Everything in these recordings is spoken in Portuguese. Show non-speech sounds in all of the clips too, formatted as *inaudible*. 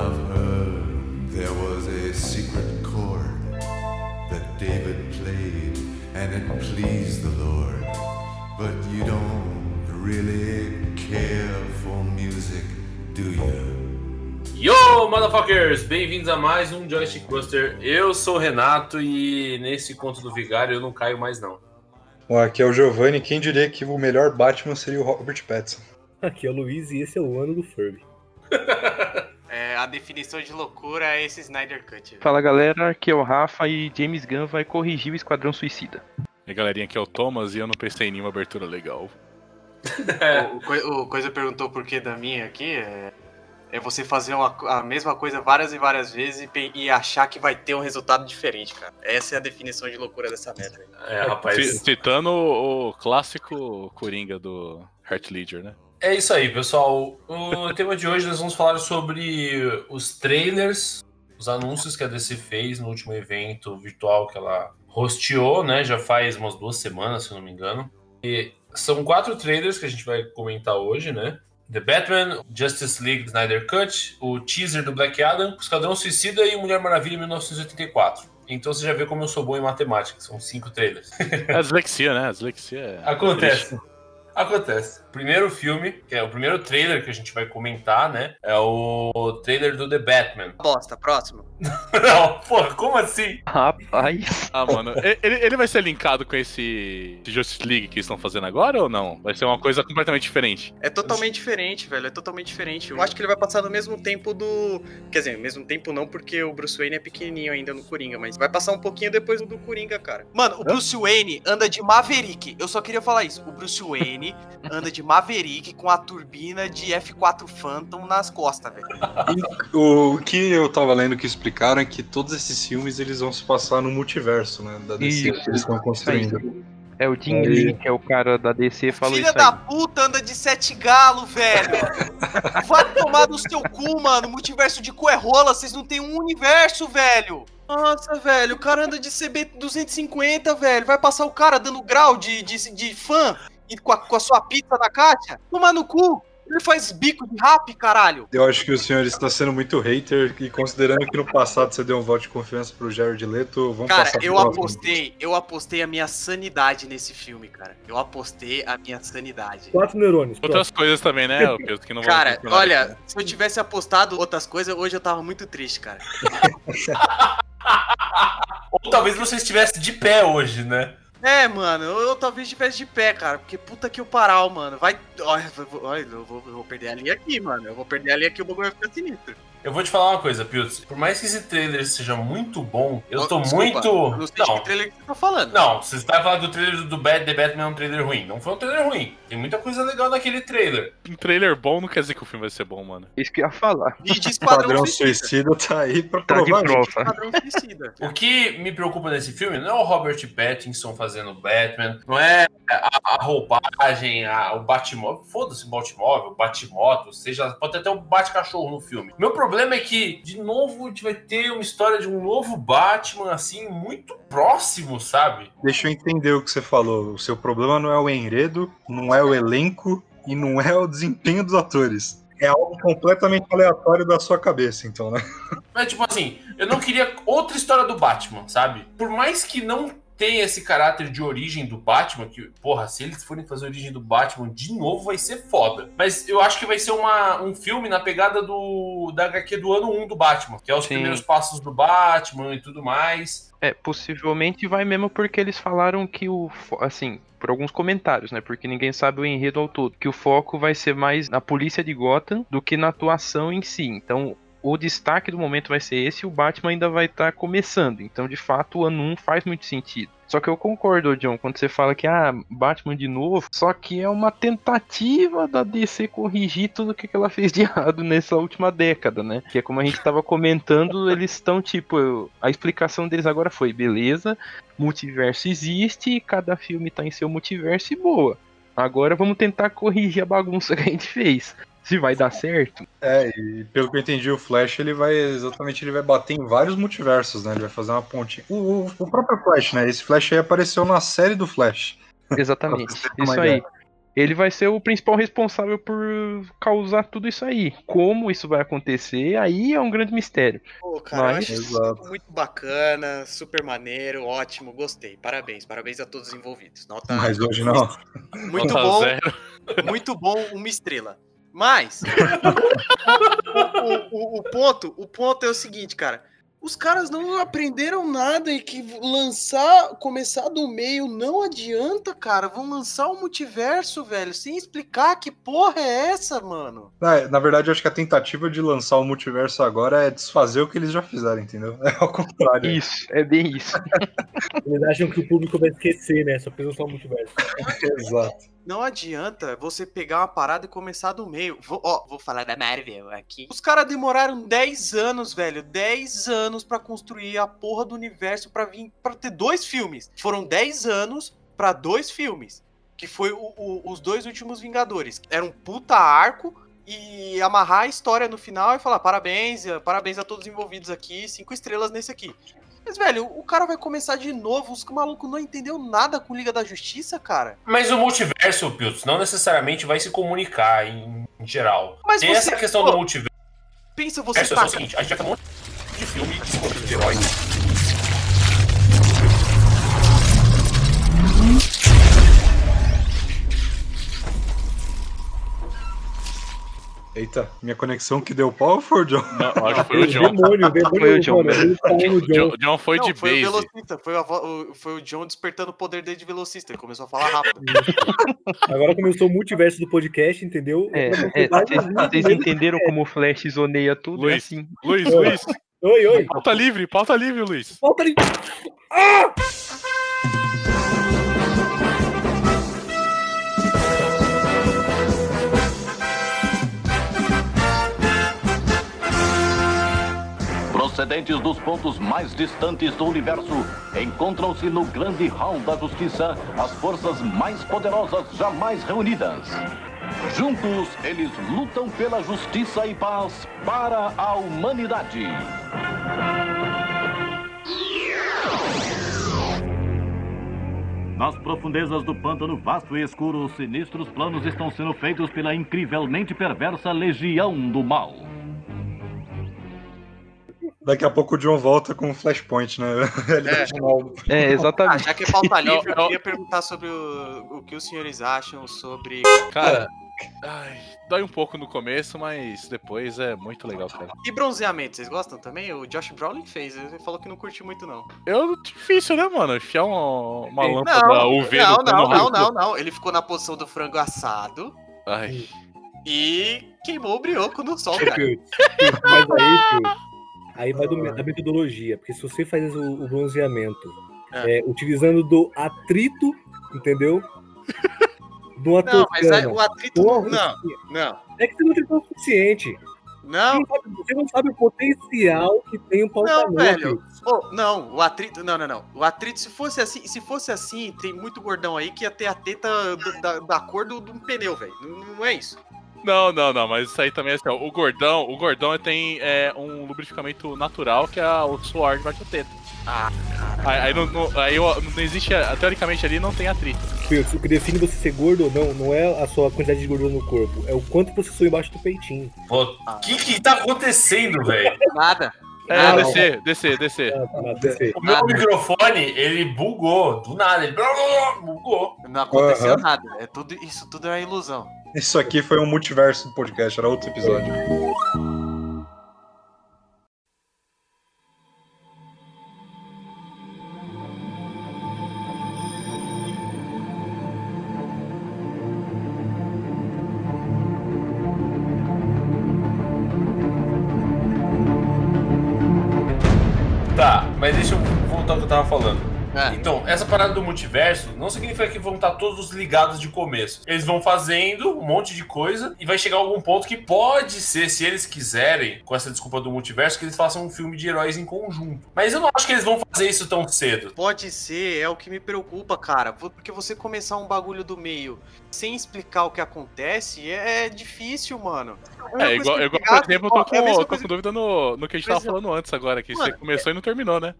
I've heard there was a secret chord that David played and it pleased the Lord. But you don't really care for music, do you? Yo, motherfuckers! Bem-vindos a mais um Joystick Buster. Eu sou o Renato e nesse conto do Vigário eu não caio mais não. Bom, aqui é o Giovanni. Quem diria que o melhor Batman seria o Robert Pattinson? Aqui é o Luiz e esse é o ano do Furby. *laughs* É, a definição de loucura é esse Snyder Cut. Fala galera, aqui é o Rafa e James Gunn vai corrigir o Esquadrão Suicida. E galerinha, aqui é o Thomas e eu não pensei em nenhuma abertura legal. O, *laughs* o Coi- o Coisa perguntou por que da minha aqui. É, é você fazer uma- a mesma coisa várias e várias vezes e, e achar que vai ter um resultado diferente, cara. Essa é a definição de loucura dessa merda. aí. É, rapaz. Ci- Citando o clássico Coringa do Heart Ledger, né? É isso aí, pessoal. O tema de hoje nós vamos falar sobre os trailers, os anúncios que a DC fez no último evento virtual que ela hosteou, né? Já faz umas duas semanas, se não me engano. E são quatro trailers que a gente vai comentar hoje, né? The Batman, Justice League Snyder Cut, o teaser do Black Adam, Esquadrão Suicida e Mulher Maravilha em 1984. Então você já vê como eu sou bom em matemática, são cinco trailers. É a dislexia, né? A dislexia é. Acontece. Acontece. Primeiro filme, que é o primeiro trailer que a gente vai comentar, né? É o trailer do The Batman. Bosta, próximo. *laughs* Não, porra, como assim? Rapaz, Ah, mano, ele, ele vai ser linkado com esse esse Justice League que eles estão fazendo agora ou não? Vai ser uma coisa completamente diferente. É totalmente diferente, velho. É totalmente diferente. Eu acho que ele vai passar no mesmo tempo do. Quer dizer, mesmo tempo não, porque o Bruce Wayne é pequenininho ainda no Coringa, mas vai passar um pouquinho depois do Coringa, cara. Mano, o Bruce Wayne anda de Maverick. Eu só queria falar isso. O Bruce Wayne *laughs* anda de Maverick com a turbina de F4 Phantom nas costas, velho. O que eu tava lendo que explicaram é que todos esses filmes eles vão se passar no multiverso, né? Da DC Isso, que eles estão construindo. é o Jim. Lee, que é o cara da DC, falou Filha isso da aí. puta anda de sete galo, velho. Vai tomar no seu cu, mano. Multiverso de cu é rola, vocês não tem um universo, velho. Nossa, velho, o cara anda de CB250, velho. Vai passar o cara dando grau de, de, de fã e com a, com a sua pizza na caixa? Tomar no cu. Ele faz bico de rap, caralho. Eu acho que o senhor está sendo muito hater e considerando que no passado você deu um voto de confiança pro Jared Leto, vamos Cara, passar pro eu próximo. apostei, eu apostei a minha sanidade nesse filme, cara. Eu apostei a minha sanidade. Quatro neurônios. pronto. Outras coisas também, né? *laughs* Pedro, que não Cara, olha, aqui, né? se eu tivesse apostado outras coisas, hoje eu tava muito triste, cara. *laughs* Ou talvez você estivesse de pé hoje, né? É, mano, eu, eu talvez estivesse de pé, cara, porque puta que o paral, mano. Vai. Olha, eu eu eu vou perder ali aqui, mano. Eu vou perder ali aqui, o bagulho vai ficar sinistro. Eu vou te falar uma coisa, Piltz. Por mais que esse trailer seja muito bom, eu tô Desculpa, muito. Não sei de que Não, trailer que você tá falando. não, você tá falando do trailer do Bad The Batman é um trailer ruim. Não foi um trailer ruim. Tem muita coisa legal naquele trailer. Um trailer bom não quer dizer que o filme vai ser bom, mano. Isso que eu ia falar. E de *laughs* Esquadrão Padrão Suicida. Suicida tá aí pra Tá de provar. Suicida. O que me preocupa nesse filme não é o Robert Pattinson fazendo Batman, não é a, a roupagem, a- o Batmóvel, foda-se o Batmóvel, o Batmoto, seja, pode ter até um Bate-Cachorro no filme. Meu problema é que, de novo, a gente vai ter uma história de um novo Batman, assim, muito próximo, sabe? Deixa eu entender o que você falou. O seu problema não é o enredo, não é o elenco e não é o desempenho dos atores. É algo completamente aleatório da sua cabeça, então, né? Mas, tipo assim, eu não queria outra história do Batman, sabe? Por mais que não tenha esse caráter de origem do Batman, que, porra, se eles forem fazer a origem do Batman de novo, vai ser foda. Mas eu acho que vai ser uma, um filme na pegada do da HQ do ano 1 do Batman, que é os Sim. primeiros passos do Batman e tudo mais. É, possivelmente vai mesmo porque eles falaram que o. Assim, por alguns comentários, né? Porque ninguém sabe o enredo ao todo. Que o foco vai ser mais na polícia de Gotham do que na atuação em si. Então. O destaque do momento vai ser esse e o Batman ainda vai estar começando. Então, de fato, o ano 1 faz muito sentido. Só que eu concordo, John, quando você fala que, ah, Batman de novo, só que é uma tentativa da DC corrigir tudo que ela fez de *laughs* errado nessa última década, né? Que é como a gente tava comentando, eles estão tipo, eu- a explicação deles agora foi, beleza, multiverso existe, cada filme tá em seu multiverso e boa. Agora vamos tentar corrigir a bagunça que a gente fez. Se vai dar certo, É, e pelo que eu entendi, o Flash ele vai exatamente ele vai bater em vários multiversos, né? Ele vai fazer uma ponte. O, o, o próprio Flash, né? Esse Flash aí apareceu na série do Flash. exatamente. *laughs* Isso aí. ele vai ser o principal responsável por causar tudo isso aí. Como isso vai acontecer, aí é um grande mistério. Pô, cara, eu Mas- acho isso Exato. muito bacana, super maneiro, ótimo, gostei. Parabéns, parabéns a todos os envolvidos. Nota Mas hoje não. muito Nota bom, zero. muito bom, uma estrela. Mas o, o- o ponto, o ponto é o seguinte, cara. Os caras não aprenderam nada e que lançar, começar do meio não adianta, cara. Vão lançar o multiverso, velho, sem explicar que porra é essa, mano. Na, na verdade, eu acho que a tentativa de lançar o multiverso agora é desfazer o que eles já fizeram, entendeu? *laughs* É ao contrário. Isso, é bem isso. Eles acham que o público vai esquecer, né? Só precisa só o multiverso. *laughs* Exato. Não adianta você pegar uma parada e começar do meio. Vou, ó, vou falar da Marvel aqui. Os caras demoraram 10 anos, velho. 10 anos pra construir a porra do universo pra vir para ter dois filmes. Foram 10 anos pra dois filmes. Que foi o- o- os dois últimos Vingadores. Era um puta arco e amarrar a história no final e falar parabéns, eh, parabéns a todos os envolvidos aqui, cinco estrelas nesse aqui. Mas, velho, o cara vai começar de novo. Os malucos não entendeu nada com Liga da Justiça, cara. Mas o multiverso, Piltz, não necessariamente vai se comunicar em, em geral. Mas Tem você- essa questão Pô, do multiverso. Pensa você É só o taca. seguinte, a gente já tem um monte de filme de de heróis. Eita, minha conexão que deu pau foi o John? Não, acho que foi o O John. demônio, o demônio, Foi o John, tá O John. John, foi Não, de foi o base. velocista, foi, a o, foi o John despertando o poder dele de velocista. Ele começou a falar rápido. Agora começou o multiverso do podcast, entendeu? É, é, você vocês vocês entenderam como o Flash zoneia tudo? É Luiz. assim. Luiz, Luiz, Oi, oi. pauta livre, pauta livre, Luiz. Volta ali. Procedentes dos pontos mais distantes do universo, encontram-se no grande hall da justiça as forças mais poderosas jamais reunidas. Juntos, eles lutam pela justiça e paz para a humanidade. Nas profundezas do pântano vasto e escuro, sinistros planos estão sendo feitos pela incrivelmente perversa Legião do Mal. Daqui a pouco o John volta com o Flashpoint, né? *laughs* É. É, *laughs* Ah, exatamente. já que é pauta *laughs* livre, eu queria perguntar sobre o, o que os senhores acham sobre. Cara, ai, dói um pouco no começo, mas depois é muito legal, cara. E bronzeamento, vocês gostam também? O Josh Brolin fez, ele falou que não curtiu muito, não. Eu, difícil, né, mano? Enfiar uma, uma lâmpada Não, UV não, no não, não, não, não. Ele ficou na posição do frango assado Ai, e queimou o brioco no sol, cara. Mas aí, Piltz, aí vai do- da metodologia, porque se você faz o, o bronzeamento É. é, utilizando do atrito, entendeu? Do Não, mas aí o atrito. Porra, Não, não. É que você não tritou o suficiente. Não, Você não sabe- não o potencial que tem o pautamento. velho. Ô, não, o atrito. Não, não, não. O atrito, se fosse assim, se fosse assim, tem muito gordão aí que ia ter a teta da, da cor do, de um pneu, velho. Não, não é isso. Não, não, não, mas isso aí também é assim, ó, o gordão, o gordão tem é, um lubrificamento natural que é o suor de baixo teta. Ah, Aí, aí, não, não- aí não existe, teoricamente ali não tem atrito. O que define você ser gordo ou não, não é a sua quantidade de gordura no corpo, é o quanto você sua embaixo do peitinho. O que que tá acontecendo, velho? nada. É, Ah, não. descer, descer, descer. Ah, tá. O meu Ah. microfone, ele bugou, do nada, ele bugou. Não aconteceu nada. É tudo, isso tudo é ilusão. Isso aqui foi um multiverso do podcast, era outro episódio. Tá, mas deixa eu voltar ao que eu tava falando. É. Então, parada do multiverso não significa que vão estar todos ligados de começo. Eles vão fazendo um monte de coisa e vai chegar algum ponto que pode ser, se eles quiserem, com essa desculpa do multiverso, que eles façam um filme de heróis em conjunto. Mas eu não acho que eles vão fazer isso tão cedo. Pode ser, é o que me preocupa, cara. Porque você começar um bagulho do meio sem explicar o que acontece é difícil, mano. É, coisa igual, igual por exemplo, eu tô é com, eu tô com dúvida no, no que a gente tava é. falando antes agora, que você Mano, começou e não terminou, né?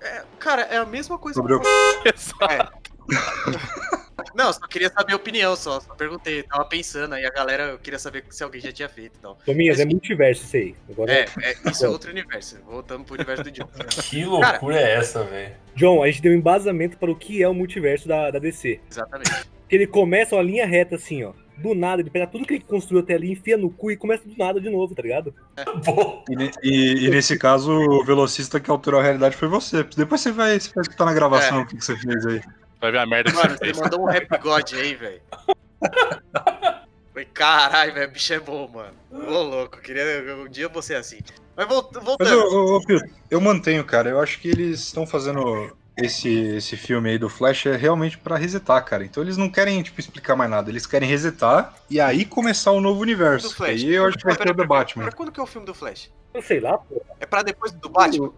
É, cara, é a mesma coisa Sobre o- que. *laughs* Exato. É. *laughs* Não, só queria saber a opinião, só. Só perguntei, tava pensando aí, a galera, eu queria saber se alguém já tinha feito e tal. Tominhas, Mas- é multiverso isso aí. Agora, É, é, isso é outro universo. Voltando pro universo do John. *laughs* Que loucura é essa, velho? John, a gente deu um embasamento para o que é o multiverso da, da DC. Exatamente. Que ele começa uma linha reta assim, ó. Do nada, ele pega tudo que ele construiu até ali, enfia no cu e começa do nada de novo, tá ligado? E, e- e nesse caso, o velocista que alterou a realidade foi você. Depois você vai, você vai escutar na gravação É. o que, que você fez aí. Vai ver a merda que Mano, você fez. mandou um rap god aí, velho. Foi caralho, velho, bicho é bom, mano. Ô, louco, queria um dia você assim. Mas volt- Mas, voltando. eu, eu, eu, eu mantenho, cara. Eu acho que eles estão fazendo esse, esse filme aí do Flash é realmente pra resetar, cara. Então eles não querem, tipo, explicar mais nada. Eles querem resetar e aí começar o novo do universo. Flash. Aí eu acho que vai ter o pera, Batman. Pra quando que é o filme do Flash? Eu sei lá, pô. É pra depois do Batman?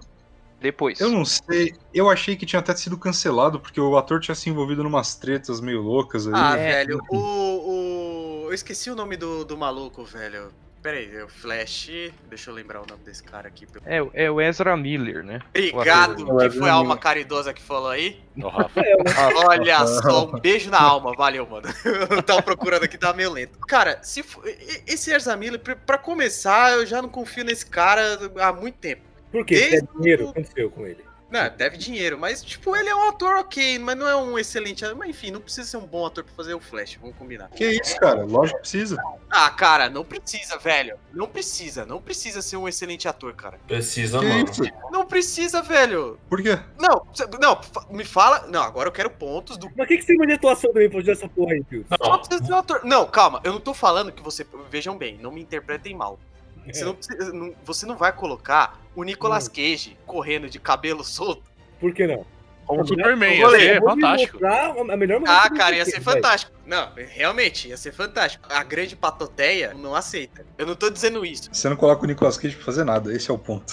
Depois. Eu não sei. Eu achei que tinha até sido cancelado, porque o ator tinha se envolvido numas tretas meio loucas aí. Ah, É, velho, o, o. Eu esqueci o nome do, do maluco, velho. Pera aí, é o Flash. Deixa eu lembrar o nome desse cara aqui. É, o- é o Ezra Miller, né? Obrigado, que foi a alma caridosa que falou aí. Rafa. *laughs* Olha só, um beijo na alma, valeu, mano. *laughs* Eu tava procurando aqui, tava meio lento. Cara, se for, esse Ezra Miller, pra- começar, eu já não confio nesse cara há muito tempo. Por quê? Desde É dinheiro? o- O que aconteceu com ele? Não, deve dinheiro, mas, tipo, ele é um ator ok, mas não é um excelente ator. Mas enfim, não precisa ser um bom ator pra fazer o Flash, vamos combinar. Que isso, cara? Lógico que precisa. Ah, cara, não precisa, velho. Não precisa, não precisa ser um excelente ator, cara. precisa, Que mano. isso? Não precisa, velho. Por quê? Não, não, me fala. Não, agora eu quero pontos do. Mas o que, que você tem de atuação também pra fazer essa porra aí, Pio? Só Não, precisa ser um ator. Não, calma, eu não tô falando que você. Vejam bem, não me interpretem mal. Você, não, precisa- não- você não vai colocar o Nicolas Cage correndo de cabelo solto. Por que não? Como Superman, vou- ia ser fantástico. a melhor Ah, cara, ia ser velho. fantástico. Não, realmente, ia ser fantástico. A grande patoteia não aceita. Eu não tô dizendo isso. Você não coloca o Nicolas Cage pra fazer nada, esse é o ponto.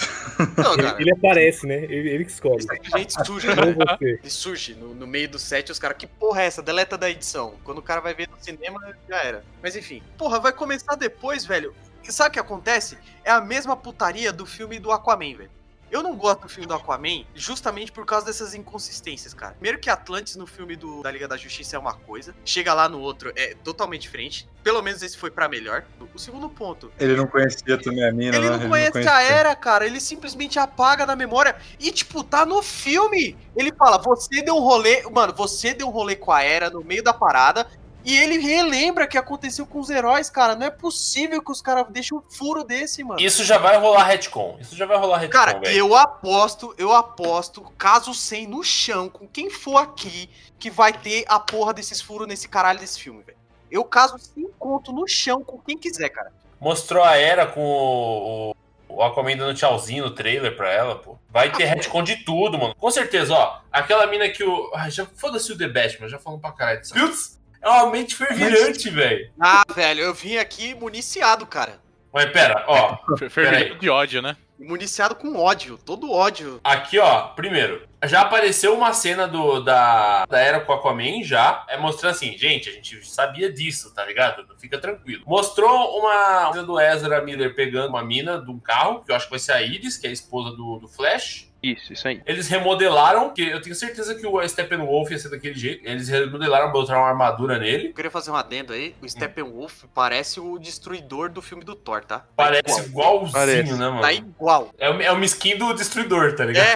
Não, Ele, cara. ele aparece, né? Ele, ele que escolhe. A gente surge, né? Ele surge no, no meio do set, os caras, que porra é essa? Deleta da edição. Quando o cara vai ver no cinema, já era. Mas enfim, porra, vai começar depois, velho. Sabe o que acontece? É a mesma putaria do filme do Aquaman, velho. Eu não gosto do filme do Aquaman justamente por causa dessas inconsistências, cara. Primeiro que Atlantis no filme do, da Liga da Justiça é uma coisa, chega lá no outro é totalmente diferente. Pelo menos esse foi pra melhor. O segundo ponto, Ele não conhecia também a mina, ele né? não conhece a era, cara. Ele simplesmente apaga da memória. E, tipo, tá no filme. Ele fala: você deu um rolê. Mano, você deu um rolê com a era no meio da parada. E ele relembra que aconteceu com os heróis, cara. Não é possível que os caras deixem um furo desse, mano. Isso já vai rolar retcon. Isso já vai rolar retcon, Cara, velho. eu aposto, eu aposto, caso sem no chão, com quem for aqui, que vai ter a porra desses furos nesse caralho desse filme, velho. Eu caso sem conto no chão com quem quiser, cara. Mostrou a Era com o, o, o Aquaman dando tchauzinho no trailer pra ela, pô. Vai ter retcon de tudo, mano. Com certeza, ó. Aquela mina que o... Ai, já foda-se o The Batman, já falando pra caralho. disso. Putz, é uma mente fervilhante, velho. Ah, velho, eu vim aqui municiado, cara. Mas pera, ó. Peraí. Fervilhante de ódio, né? Municiado com ódio, todo ódio. Aqui, ó, primeiro, já apareceu uma cena do, da, da Era com o Aquaman já, é mostrando assim, gente, a gente sabia disso, tá ligado? Fica tranquilo. Mostrou uma cena do Ezra Miller pegando uma mina de um carro, que eu acho que vai ser a Iris, que é a esposa do, do Flash. Isso, isso aí. Eles remodelaram, que eu tenho certeza que o Steppenwolf ia ser daquele jeito. Eles remodelaram, botaram uma armadura nele. Eu queria fazer um adendo aí. O Steppenwolf parece o destruidor do filme do Thor, tá? Tá Parece igual. igualzinho, Parece. né, mano? Tá igual. É, é uma skin do Destruidor, tá ligado?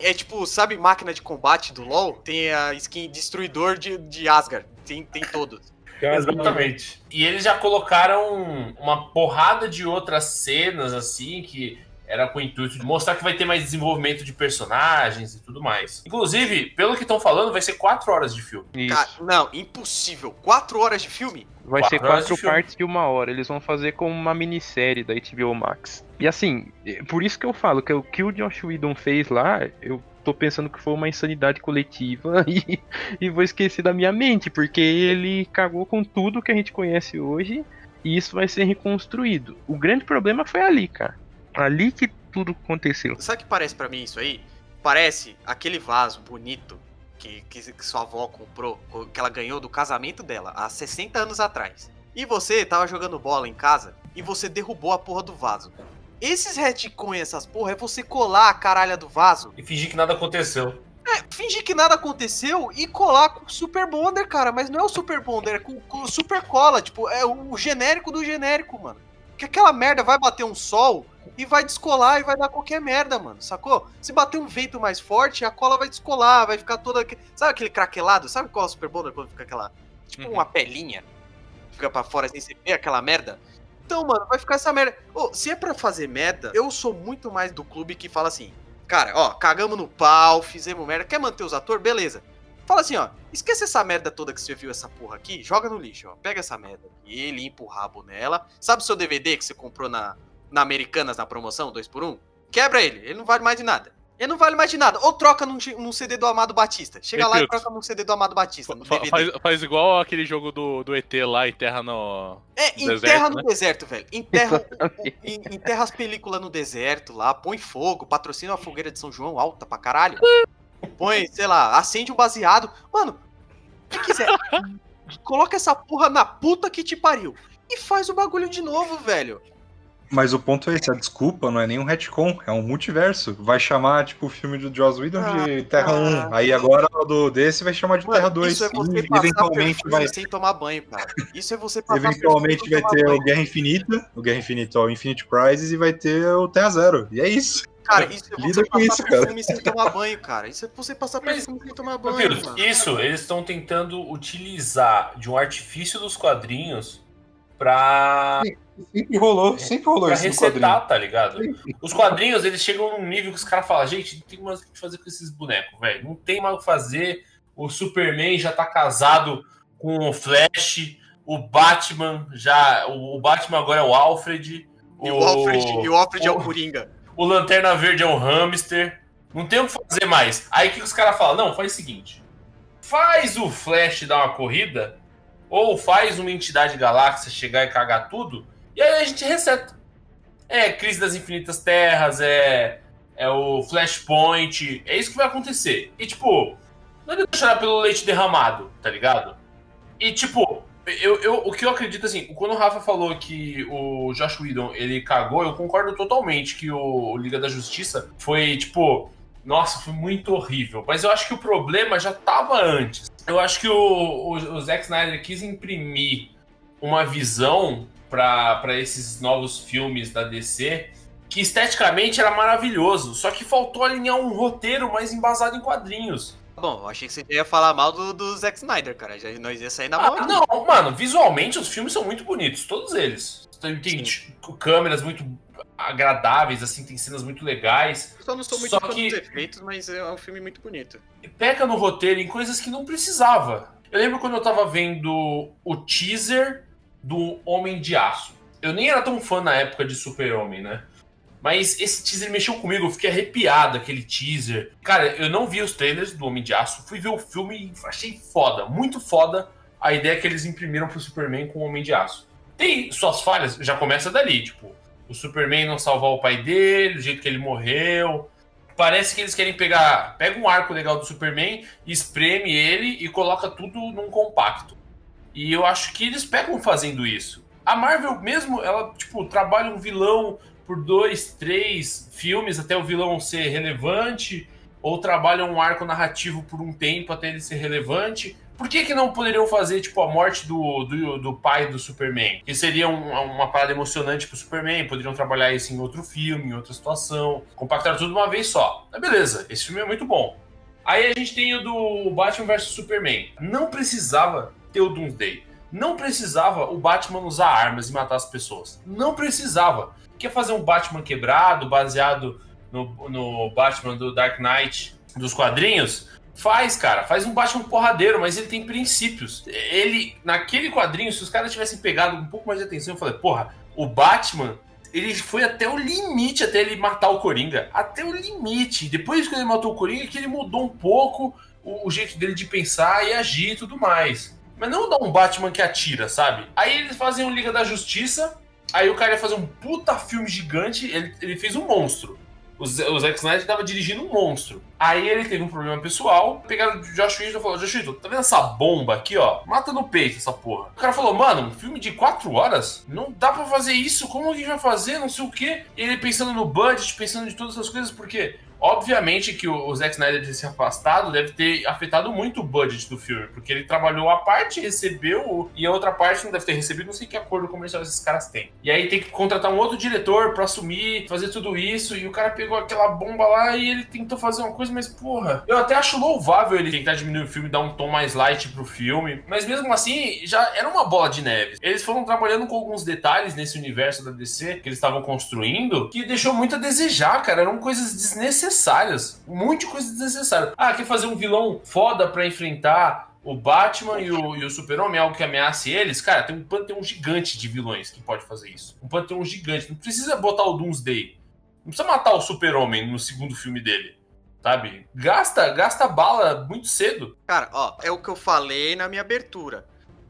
É. é tipo, sabe máquina de combate do LoL? Tem a skin destruidor de, de Asgard. Tem, tem todos. Exatamente. E eles já colocaram uma porrada de outras cenas, assim, que era com o intuito de mostrar que vai ter mais desenvolvimento de personagens e tudo mais. Inclusive, pelo que estão falando, vai ser quatro horas de filme. Isso. Cara, não, impossível. Quatro horas de filme? Vai Quatro ser quatro de filme. partes de uma hora. Eles vão fazer como uma minissérie da HBO Max. E assim, é por isso que eu falo que o que o Josh Whedon fez lá, eu tô pensando que foi uma insanidade coletiva *laughs* e, e vou esquecer da minha mente, porque ele cagou com tudo que a gente conhece hoje e isso vai ser reconstruído. O grande problema foi ali, cara. Ali que tudo aconteceu. Sabe o que parece pra mim isso aí? Parece aquele vaso bonito que, que, que sua avó comprou, que ela ganhou do casamento dela há 60 anos atrás. E você tava jogando bola em casa e você derrubou a porra do vaso. Esses retcon e essas porra é você colar a caralha do vaso. E fingir que nada aconteceu. É, fingir que nada aconteceu e colar com o Super Bonder, cara. Mas não é o Super Bonder, é com, com o Super Cola. Tipo, é o genérico do genérico, mano. Que aquela merda vai bater um sol e vai descolar e vai dar qualquer merda, mano. Sacou? Se bater um vento mais forte, a cola vai descolar, vai ficar toda. Sabe aquele craquelado? Sabe qual é o Super Bonder quando fica aquela. Tipo Uhum. uma pelinha? Fica pra fora assim, você aquela merda? Então, mano, vai ficar essa merda. Ô, se é pra fazer merda, eu sou muito mais do clube que fala assim: Cara, ó, cagamos no pau, fizemos merda. Quer manter os atores? Beleza. Fala assim, ó, esquece essa merda toda que você viu essa porra aqui, joga no lixo, ó. Pega essa merda aqui, limpa o rabo nela. Sabe o seu DVD que você comprou na, na Americanas na promoção, 2x1? Quebra ele, ele não vale mais de nada. Ele não vale mais de nada. Ou troca num, num CD do Amado Batista. Chega lá e troca num CD do Amado Batista, no Fa- DVD. Faz, faz igual aquele jogo do, do ET lá, Enterra no. É, No enterra deserto, no né? deserto, velho. Enterra, en- enterra as películas no deserto lá, põe fogo, patrocina uma fogueira de São João alta pra caralho. Põe, sei lá, acende um baseado. Mano, o que quiser. *laughs* Coloca essa porra na puta que te pariu. E faz o bagulho de novo, velho. Mas o ponto é esse, a desculpa não é nem um retcon, é um multiverso. Vai chamar, tipo, o filme do Joss Whedon de Terra ah. 1. Aí agora o do desse vai chamar de Mano, Terra 2. Isso é você E eventualmente vai, sem tomar banho, cara. Isso é você passar eventualmente vai ter banho. o Guerra Infinita, o Guerra Infinita, ó, o Infinite Prizes e vai ter o Terra Zero. E é isso. Cara, isso é Lida você com passar isso, cara. perfume sem tomar banho, cara. Isso é você passar Mas, perfume sem tomar banho, Meu Deus, mano. isso, eles estão tentando utilizar de um artifício dos quadrinhos pra, Sempre rolou, sempre rolou pra isso quadrinho. resetar, tá ligado? Os quadrinhos, eles chegam num nível que os caras falam, gente, não tem mais o que fazer com esses bonecos, velho. Não tem mais o que fazer. O Superman já tá casado com o Flash. O Batman já. O o Batman agora é o Alfred. E o Alfred, e o Alfred é o o- Coringa. O Lanterna Verde é um hamster. Não tem o que fazer mais. Aí que os caras falam? Não, faz o seguinte. Faz o Flash dar uma corrida, ou faz uma entidade galáxia chegar e cagar tudo, e aí a gente reseta. É Crise das Infinitas Terras, é, é o Flashpoint, é isso que vai acontecer. E tipo, não adianta chorar pelo leite derramado, tá ligado? E tipo, eu, eu, o que eu acredito assim, quando o Rafa falou que o Josh Whedon ele cagou, eu concordo totalmente que o, Liga da Justiça foi tipo, nossa, foi muito horrível. Mas eu acho que o problema já tava antes. Eu acho que o, o, o Zack Snyder quis imprimir uma visão para esses novos filmes da DC que esteticamente era maravilhoso, só que faltou alinhar um roteiro mais embasado em quadrinhos. Bom, eu achei que você ia falar mal do, do Zack Snyder, cara. Já, nós ia sair na mão Ah, aqui. não, mano, visualmente os filmes são muito bonitos, todos eles. Tem, tem, tipo, câmeras muito agradáveis, assim, tem cenas muito legais. Eu só não sou muito Só fã que- dos efeitos, mas é um filme muito bonito. Peca no roteiro em coisas que não precisava. Eu lembro quando eu tava vendo o teaser do Homem de Aço. Eu nem era tão fã na época de Super-Homem, né? Mas esse teaser mexeu comigo, eu fiquei arrepiado, aquele teaser. Cara, eu não vi os trailers do Homem de Aço, fui ver o filme e achei foda, muito foda a ideia que eles imprimiram pro Superman com o Homem de Aço. Tem suas falhas, já começa dali, tipo, o Superman não salvar o pai dele, o jeito que ele morreu. Parece que eles querem pegar, pega um arco legal do Superman, espreme ele e coloca tudo num compacto. E eu acho que eles pegam fazendo isso. A Marvel mesmo, ela, tipo, trabalha um vilão por dois, três filmes até o vilão ser relevante, ou trabalha um arco narrativo por um tempo até ele ser relevante. Por que, que não poderiam fazer, tipo, a morte do, do, do pai do Superman? Que seria um- uma parada emocionante pro Superman, poderiam trabalhar isso em outro filme, em outra situação, compactar tudo de uma vez só. Mas beleza, esse filme é muito bom. Aí a gente tem o do Batman vs Superman. Não precisava ter o Doomsday. Não precisava o Batman usar armas e matar as pessoas. Não precisava. Quer fazer um Batman quebrado, baseado no, no Batman do Dark Knight dos quadrinhos? Faz, cara. Faz um Batman porradeiro, mas ele tem princípios. Ele, naquele quadrinho, se os caras tivessem pegado um pouco mais de atenção, eu falei, porra, o Batman ele foi até o limite até ele matar o Coringa. Até o limite. Depois que ele matou o Coringa, que ele mudou um pouco o, o jeito dele de pensar e agir e tudo mais. Mas não dá um Batman que atira, sabe? Aí eles fazem o Liga da Justiça. Aí o cara ia fazer um puta filme gigante. Ele, ele fez um monstro. O, Zack Snyder tava dirigindo um monstro. Aí ele teve um problema pessoal. Pegaram o Josh Whedon e falaram: Josh Whedon, tá vendo essa bomba aqui, ó? Mata no peito essa porra. O cara falou: Mano, um filme de 4 horas? Não dá pra fazer isso. Como que a gente vai fazer? Não sei o quê. E ele pensando no budget, pensando de todas essas coisas, porque Obviamente que o, Zack Snyder ter se afastado deve ter afetado muito o budget do filme, porque ele trabalhou a parte, recebeu, e a outra parte não deve ter recebido, não sei que acordo comercial esses caras têm. E aí tem que contratar um outro diretor pra assumir, fazer tudo isso, e o cara pegou aquela bomba lá e ele tentou fazer uma coisa, mas porra, eu até acho louvável ele tentar diminuir o filme, dar um tom mais light pro filme, mas mesmo assim, já era uma bola de neve. Eles foram trabalhando com alguns detalhes nesse universo da DC que eles estavam construindo, que deixou muito a desejar, cara, eram coisas desnecessárias, um monte de coisa desnecessária. Ah, quer fazer um vilão foda pra enfrentar o Batman e o, e o Super-Homem, algo que ameace eles, cara, tem um panteão gigante de vilões que pode fazer isso. Um panteão gigante. Não precisa botar o Doomsday. Não precisa matar o Super-Homem no segundo filme dele. Sabe? Gasta, gasta bala muito cedo. Cara, ó, é o que eu falei na minha abertura.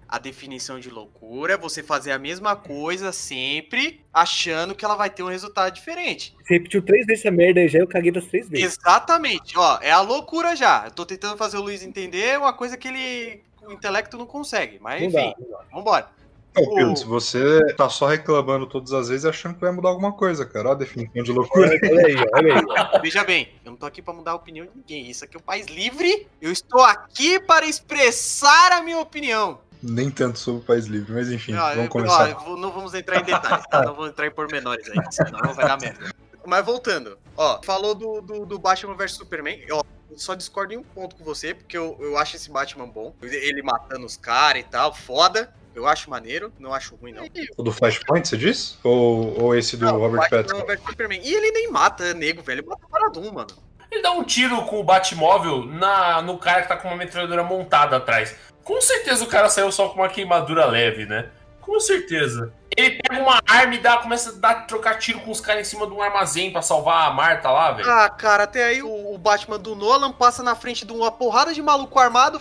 A definição de loucura é você fazer a mesma coisa sempre, achando que ela vai ter um resultado diferente. Você repetiu três vezes essa merda aí já, eu caguei das três vezes. Exatamente, ó, é a loucura já. Eu tô tentando fazer o Luiz entender uma coisa que ele. O intelecto não consegue, mas Não enfim, dá, não dá. vambora. Pedro, você tá só reclamando todas as vezes achando que vai mudar alguma coisa, cara. Olha a definição de loucura. Olha, olha aí, olha aí. *laughs* Veja bem, eu não tô aqui pra mudar a opinião de ninguém. Isso aqui é um país livre. Eu estou aqui para expressar a minha opinião. Nem tanto sobre o País Livre, mas enfim, Ó, vamos começar. ó, vou- não vamos entrar em detalhes, tá? Não vamos entrar em pormenores aí, senão vai dar merda. Mas voltando, ó, falou do, do, do Batman vs Superman, ó, eu só discordo em um ponto com você, porque eu, eu acho esse Batman bom. Ele matando os caras e tal, foda. Eu acho maneiro, não acho ruim, não. O do Flashpoint, você disse? Ou, ou esse do Não, Robert Batman Pattinson? vs Superman. E ele nem mata nego, velho. Ele mata Paradum, mano. Ele dá um tiro com o Batmóvel na, no cara que tá com uma metralhadora montada atrás. Com certeza o cara saiu só com uma queimadura leve, né? Com certeza. Ele pega uma arma e dá, começa a dar, trocar tiro com os caras em cima de um armazém pra salvar a Marta lá, velho. Ah, cara, até aí o, o Batman do Nolan passa na frente de uma porrada de maluco armado,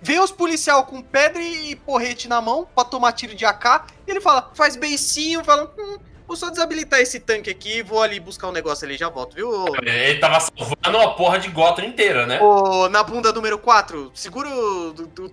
vê os policial com pedra e porrete na mão pra tomar tiro de AK, e ele fala, faz beicinho, fala, hum, vou só desabilitar esse tanque aqui, vou ali buscar um negócio ali e já volto, viu? Ele tava salvando a porra de Gotham inteira, né? ô, na bunda número 4, segura,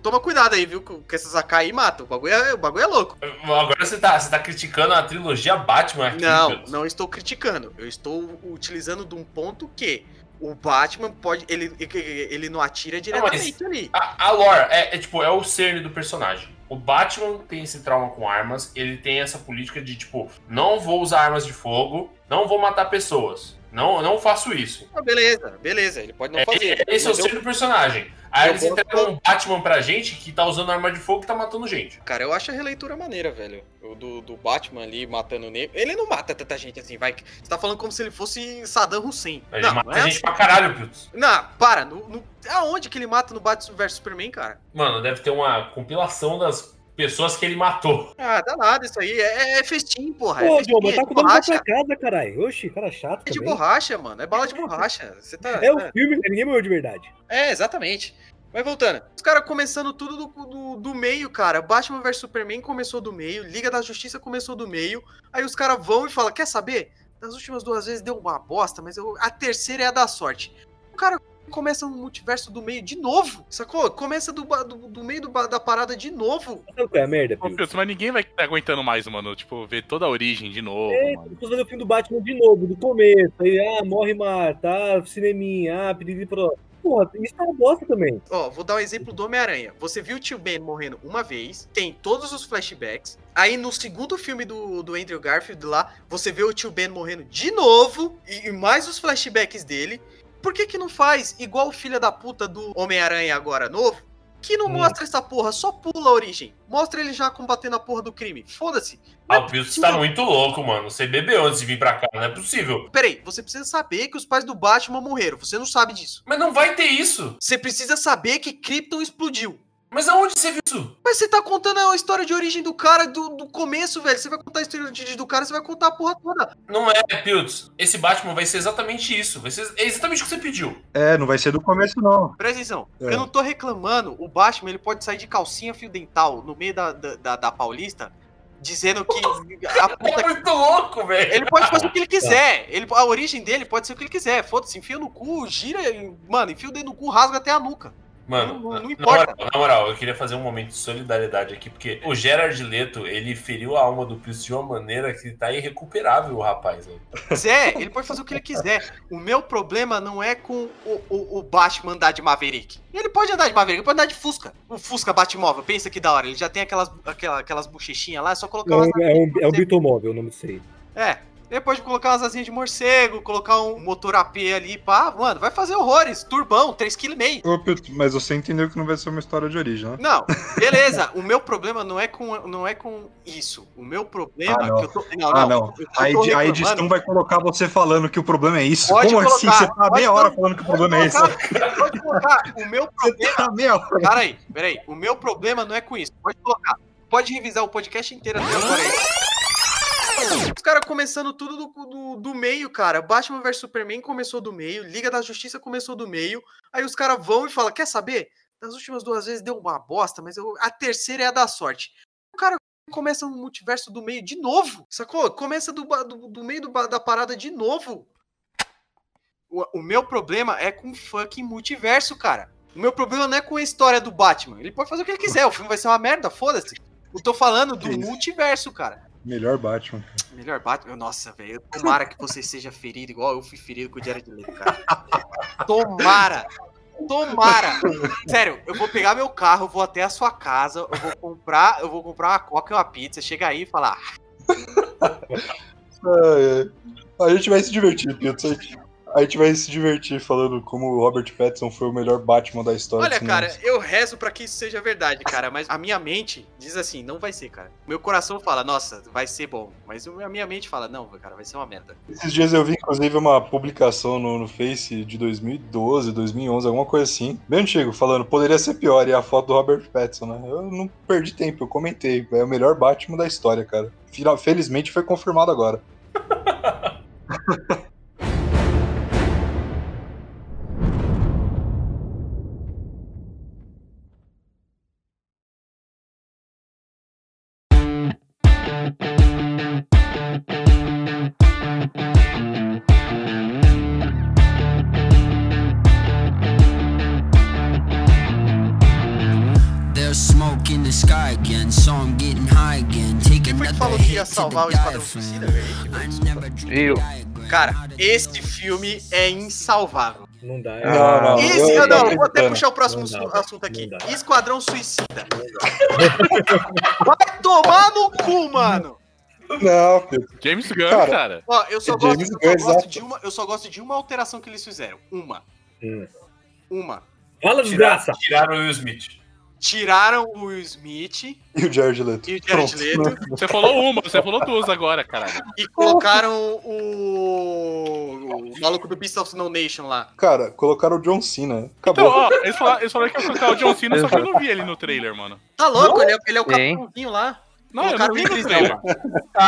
toma cuidado aí, viu, que essas AK aí matam, o bagulho é, o bagulho é louco. Agora você tá, você tá criticando a trilogia Batman aqui, Não, não estou criticando. Eu estou utilizando de um ponto que o Batman pode. Ele, ele não atira diretamente ali. A, a lore é, é, tipo, é o cerne do personagem. O Batman tem esse trauma com armas, ele tem essa política de tipo, não vou usar armas de fogo, não vou matar pessoas. Não, não faço isso. Ah, beleza, beleza. Ele pode não É, fazer. esse é o eu- do personagem. Aí eles entregam um Batman pra gente que tá usando arma de fogo e tá matando gente. Cara, eu acho a releitura maneira, velho. O do, do Batman ali matando negro. Ele não mata tanta gente assim, vai. Você tá falando como se ele fosse Saddam Hussein. Ele não, mata não é gente assim. pra caralho, Piltz. Não, para. No, no- aonde que ele mata no Batman vs Superman, cara? Mano, deve ter uma compilação das pessoas que ele matou. Ah, dá nada isso aí. É, é festim, porra. é Pô, festim, John, mas é tá com dano pra casa, caralho. Oxi, cara chato É de também. borracha, mano. É bala de borracha. Você tá. É o tá- filme, ninguém morreu de verdade. É, exatamente. Mas voltando, os caras começando tudo do, do, do meio, cara. Batman vs Superman começou do meio, Liga da Justiça começou do meio. Aí os caras vão e falam: Quer saber? Das últimas duas vezes deu uma bosta, mas eu- a terceira é a da sorte. O cara começa um multiverso do meio de novo, sacou? Começa do, do, do meio do da parada de novo. Sabe qual é a merda, Ô, Pio? Pilson, mas ninguém vai estar aguentando mais, mano. Tipo, ver toda a origem de novo, É, fazendo o filme do Batman de novo, do começo. Aí, ah, morre Marta, ah, cineminha, ah, piriri pro. Porra, isso é uma bosta também. Ó, vou dar um exemplo do Homem-Aranha. Você viu o tio Ben morrendo uma vez, tem todos os flashbacks. Aí no segundo filme do, do Andrew Garfield lá, você vê o tio Ben morrendo de novo e, e mais os flashbacks dele. Por que que não faz igual o filho da puta do Homem-Aranha agora novo? Que não Hum. mostra essa porra, só pula a origem. Mostra ele já combatendo a porra do crime. Foda-se. Ah, o Piltz tá muito louco, mano. Você bebeu antes de vir pra cá, não é possível. Peraí, você precisa saber que os pais do Batman morreram. Você não sabe disso. Mas não vai ter isso. Você precisa saber que Krypton explodiu. Mas aonde você viu isso? Mas você tá contando a história de origem do cara do, do começo, velho. Você vai contar a história de origem do cara, você vai contar a porra toda. Não é, Piltz. Esse Batman vai ser exatamente isso. Vai ser exatamente o que você pediu. É, não vai ser do começo, não. Presta atenção. É. Eu não tô reclamando. O Batman, ele pode sair de calcinha fio dental no meio da, da, da- da Paulista, dizendo que *laughs* a puta É muito louco, velho. Ele pode fazer o que ele quiser. Ele, a origem dele pode ser o que ele quiser. Foda-se, enfia no cu, gira, mano, enfia o dedo no cu, rasga até a nuca. Mano, Não- não- não importa. Na moral, na moral, eu queria fazer um momento de solidariedade aqui, porque o Gerard Leto, ele feriu a alma do Chris de uma maneira que tá irrecuperável, o rapaz. quiser, ele pode fazer o que ele quiser. O meu problema não é com o, o, o Batman andar de Maverick. Ele pode andar de Maverick, ele pode andar de Fusca. O Fusca Batmóvel, pensa que da hora. Ele já tem aquelas, aquela, aquelas bochechinhas lá, é só colocar É umas um, é um, é um bitomóvel o nome disso aí. É. Ele pode colocar umas asinhas de morcego, colocar um motor AP ali, pá. Mano, vai fazer horrores. Turbão, 3,5 kg. Ô, Piotr, mas você entendeu que não vai ser uma história de origem, né? Não, *laughs* beleza. o meu problema não é com, não é com isso. O meu problema Ah, não. que eu tô. Não, Ah, não. eu A, edição vai colocar você falando que o problema é isso. Pode Como assim? colocar, Você tá meia hora colocar, falando que o problema é isso. Pode colocar. O meu *laughs* problema. Tá meia hora. Peraí, peraí. O meu problema não é com isso. Pode colocar. Pode revisar o podcast inteiro até agora aí. Os caras começando tudo do, do, do meio, cara. Batman vs Superman começou do meio, Liga da Justiça começou do meio. Aí os caras vão e falam: Quer saber? Das últimas duas vezes deu uma bosta, mas eu- a terceira é a da sorte. O cara começa um multiverso do meio de novo, sacou? Começa do, do, do meio da parada de novo. O, o meu problema é com fucking multiverso, cara. O meu problema não é com a história do Batman. Ele pode fazer o que ele quiser, o filme vai ser uma merda, foda-se. Eu tô falando do multiverso, cara. Melhor Batman. Melhor Batman. Nossa, velho. Tomara que você seja ferido igual eu fui ferido com o Jared Leto, cara. Tomara. Tomara. Sério, eu vou pegar meu carro, vou até a sua casa, eu vou comprar, eu vou comprar uma coca e uma pizza, chega aí e falar: *laughs* Ai, ai. A gente vai se divertir, Piotr. A gente- A gente vai se divertir falando como o Robert Pattinson foi o melhor Batman da história. Olha, do cara, eu rezo pra que isso seja verdade, cara, mas a minha mente diz assim, não vai ser, cara. Meu coração fala, nossa, vai ser bom, mas a minha mente fala, não, cara, vai ser uma merda. Esses dias eu vi, inclusive, uma publicação no, no Face de 2012, 2011, alguma coisa assim. Bem antigo, falando, poderia ser pior, e a foto do Robert Pattinson, né? Eu não perdi tempo, eu comentei. É o melhor Batman da história, cara. Final- Felizmente foi confirmado agora. *laughs* Suicida, velho? Cara, esse filme é insalvável. Não dá. Não, não. Esse, eu- eu, eu não, vou até puxar o próximo Não dá, assunto aqui. Não. Esquadrão Suicida. Vai tomar no cu, mano. Não. James Gunn, Cara, cara. Ó, eu só, gosto, eu, Gunn, só gosto de uma, eu só gosto de uma alteração que eles fizeram. Uma. Hum. Uma. Fala, desgraça! Tiraram o Will Smith. Tiraram o Will Smith E o Jared Leto. e o Jared Pronto. Leto Você falou uma, você falou duas agora, caralho. e colocaram o... o maluco do Beast of No Nation lá. Cara, colocaram o John Cena. Então, Acabou. ó, eles falaram, eles falaram que ia colocar o John Cena, só que eu não vi ele no trailer, mano. Tá louco? Ele é, ele é o capitãozinho lá. Não, eu não Colocaram vi no trailer. Elba.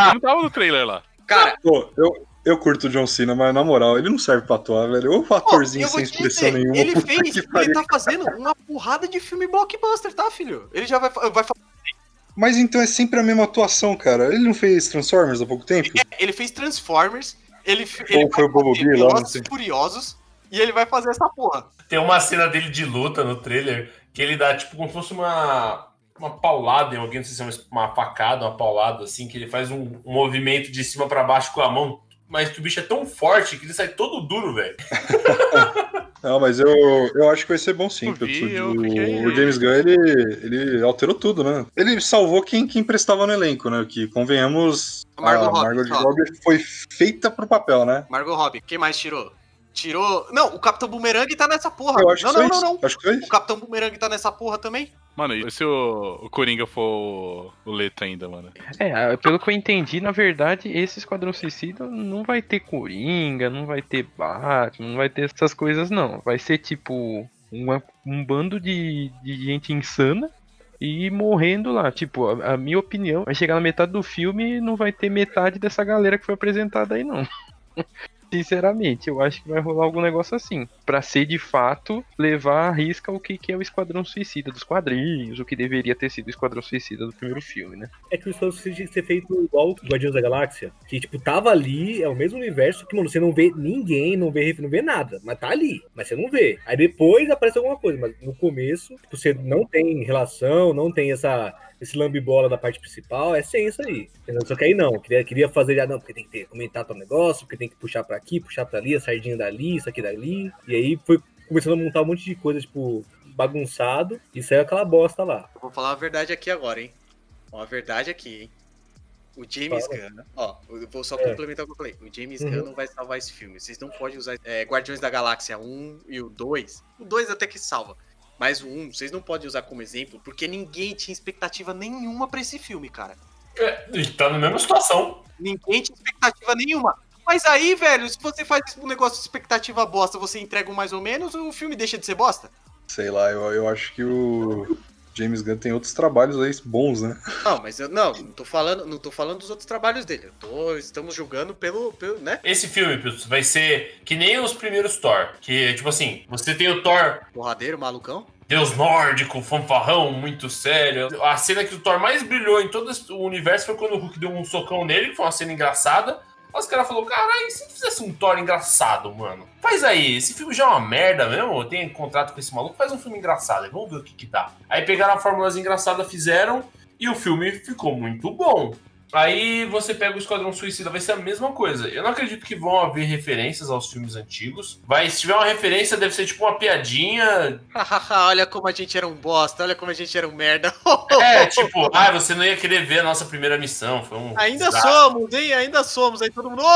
Eu não tava no trailer lá. Cara, Pô, eu, eu curto o John Cena, mas na moral, ele não serve pra atuar, velho. Ô Pô, atorzinho sem expressão dizer, nenhuma. ele fez, ele pariu. tá fazendo uma porrada de filme blockbuster, tá, filho? Ele já vai, vai fa- Mas então é sempre a mesma atuação, cara. Ele não fez Transformers há pouco tempo? ele fez Transformers, ele, Ou ele foi o Bumblebee fazer lá, e Furiosos e ele vai fazer essa porra. Tem uma cena dele de luta no trailer que ele dá tipo como se fosse uma, uma paulada em alguém, não sei se é uma, uma facada, uma paulada, assim, que ele faz um, um movimento de cima pra baixo com a mão, mas que o bicho é tão forte que ele sai todo duro, velho. *laughs* Não, mas eu, eu acho que vai ser bom sim. Vi, o, fiquei- o James Gunn, ele, ele alterou tudo, né? Ele salvou quem, quem prestava no elenco, né? Que, convenhamos, A Margot a Robbie, Margot. Robbie foi feita pro papel, né? Margot Robbie, quem mais tirou? Tirou. Não, o Capitão Boomerang tá nessa porra. Eu acho não, que não, foi não, isso. não. Acho que foi O. Capitão Boomerang tá nessa porra também? Mano, e se o, o Coringa for o, Leto ainda, mano? É, pelo que eu entendi, na verdade, esse Esquadrão Suicida não vai ter Coringa, não vai ter Batman, não vai ter essas coisas, não. Vai ser tipo um bando de, de gente insana e morrendo lá. Tipo, a, a minha opinião, vai chegar na metade do filme e não vai ter metade dessa galera que foi apresentada aí, não. *laughs* Sinceramente, eu acho que vai rolar algum negócio assim. pra ser de fato levar à risca o que, que é o Esquadrão Suicida dos quadrinhos, o que deveria ter sido o Esquadrão Suicida do primeiro filme, né? É que o Star Wars tinha que ser feito igual o Guardiões da Galáxia. Que, tipo, tava ali, é o mesmo universo, que, mano, você não vê ninguém, não vê não vê nada. Mas tá ali, mas você não vê. Aí depois aparece alguma coisa, mas no começo, tipo, você não tem relação, não tem essa esse lambibola da parte principal, é sem isso aí. Entendeu? Só que aí não, queria, queria fazer já, não, porque tem que ter, comentar tal negócio, porque tem que puxar pra aqui, puxar pra ali, a sardinha dali, isso aqui dali. E aí foi começando a montar um monte de coisa, tipo, bagunçado, e saiu aquela bosta lá. Eu vou falar a verdade aqui agora, hein? Ó, a verdade aqui, hein? O James Fala. Gunn, ó, eu vou só É. complementar o que eu falei. O James Uhum. Gunn não vai salvar esse filme. Vocês não podem usar é, Guardiões da Galáxia 1 e o 2. O 2 até que salva. Mas o 1, vocês não podem usar como exemplo, porque ninguém tinha expectativa nenhuma pra esse filme, cara. É, e tá na mesma situação. Ninguém tinha expectativa nenhuma. Mas aí, velho, se você faz um negócio de expectativa bosta, você entrega um mais ou menos, o filme deixa de ser bosta? Sei lá, eu, eu acho que o James Gunn tem outros trabalhos aí bons, né? *laughs* Não, mas eu não, não tô falando, não tô falando dos outros trabalhos dele. Eu tô, estamos julgando pelo, pelo, né? Esse filme, Piltos, vai ser que nem os primeiros Thor. Que, tipo assim, você tem o Thor Porradeiro, malucão. Deus nórdico, fanfarrão, muito sério. A cena que o Thor mais brilhou em todo o universo foi quando o Hulk deu um socão nele, que foi uma cena engraçada. Aí Os caras falaram, caralho, se fizesse um Thor engraçado, mano? Faz aí, esse filme já é uma merda mesmo, eu tenho contrato com esse maluco, faz um filme engraçado, aí vamos ver o que que dá. Aí pegaram a fórmulas engraçadas, fizeram, e o filme ficou muito bom. Aí você pega o Esquadrão Suicida, vai ser a mesma coisa. Eu não acredito que vão haver referências aos filmes antigos. Vai, se tiver uma referência, deve ser tipo uma piadinha, *laughs* olha como a gente era um bosta, olha como a gente era um merda. É, *laughs* tipo, ah, você não ia querer ver a nossa primeira missão. Foi um. Ainda desastre. somos, hein? Ainda somos. Aí todo mundo. *laughs*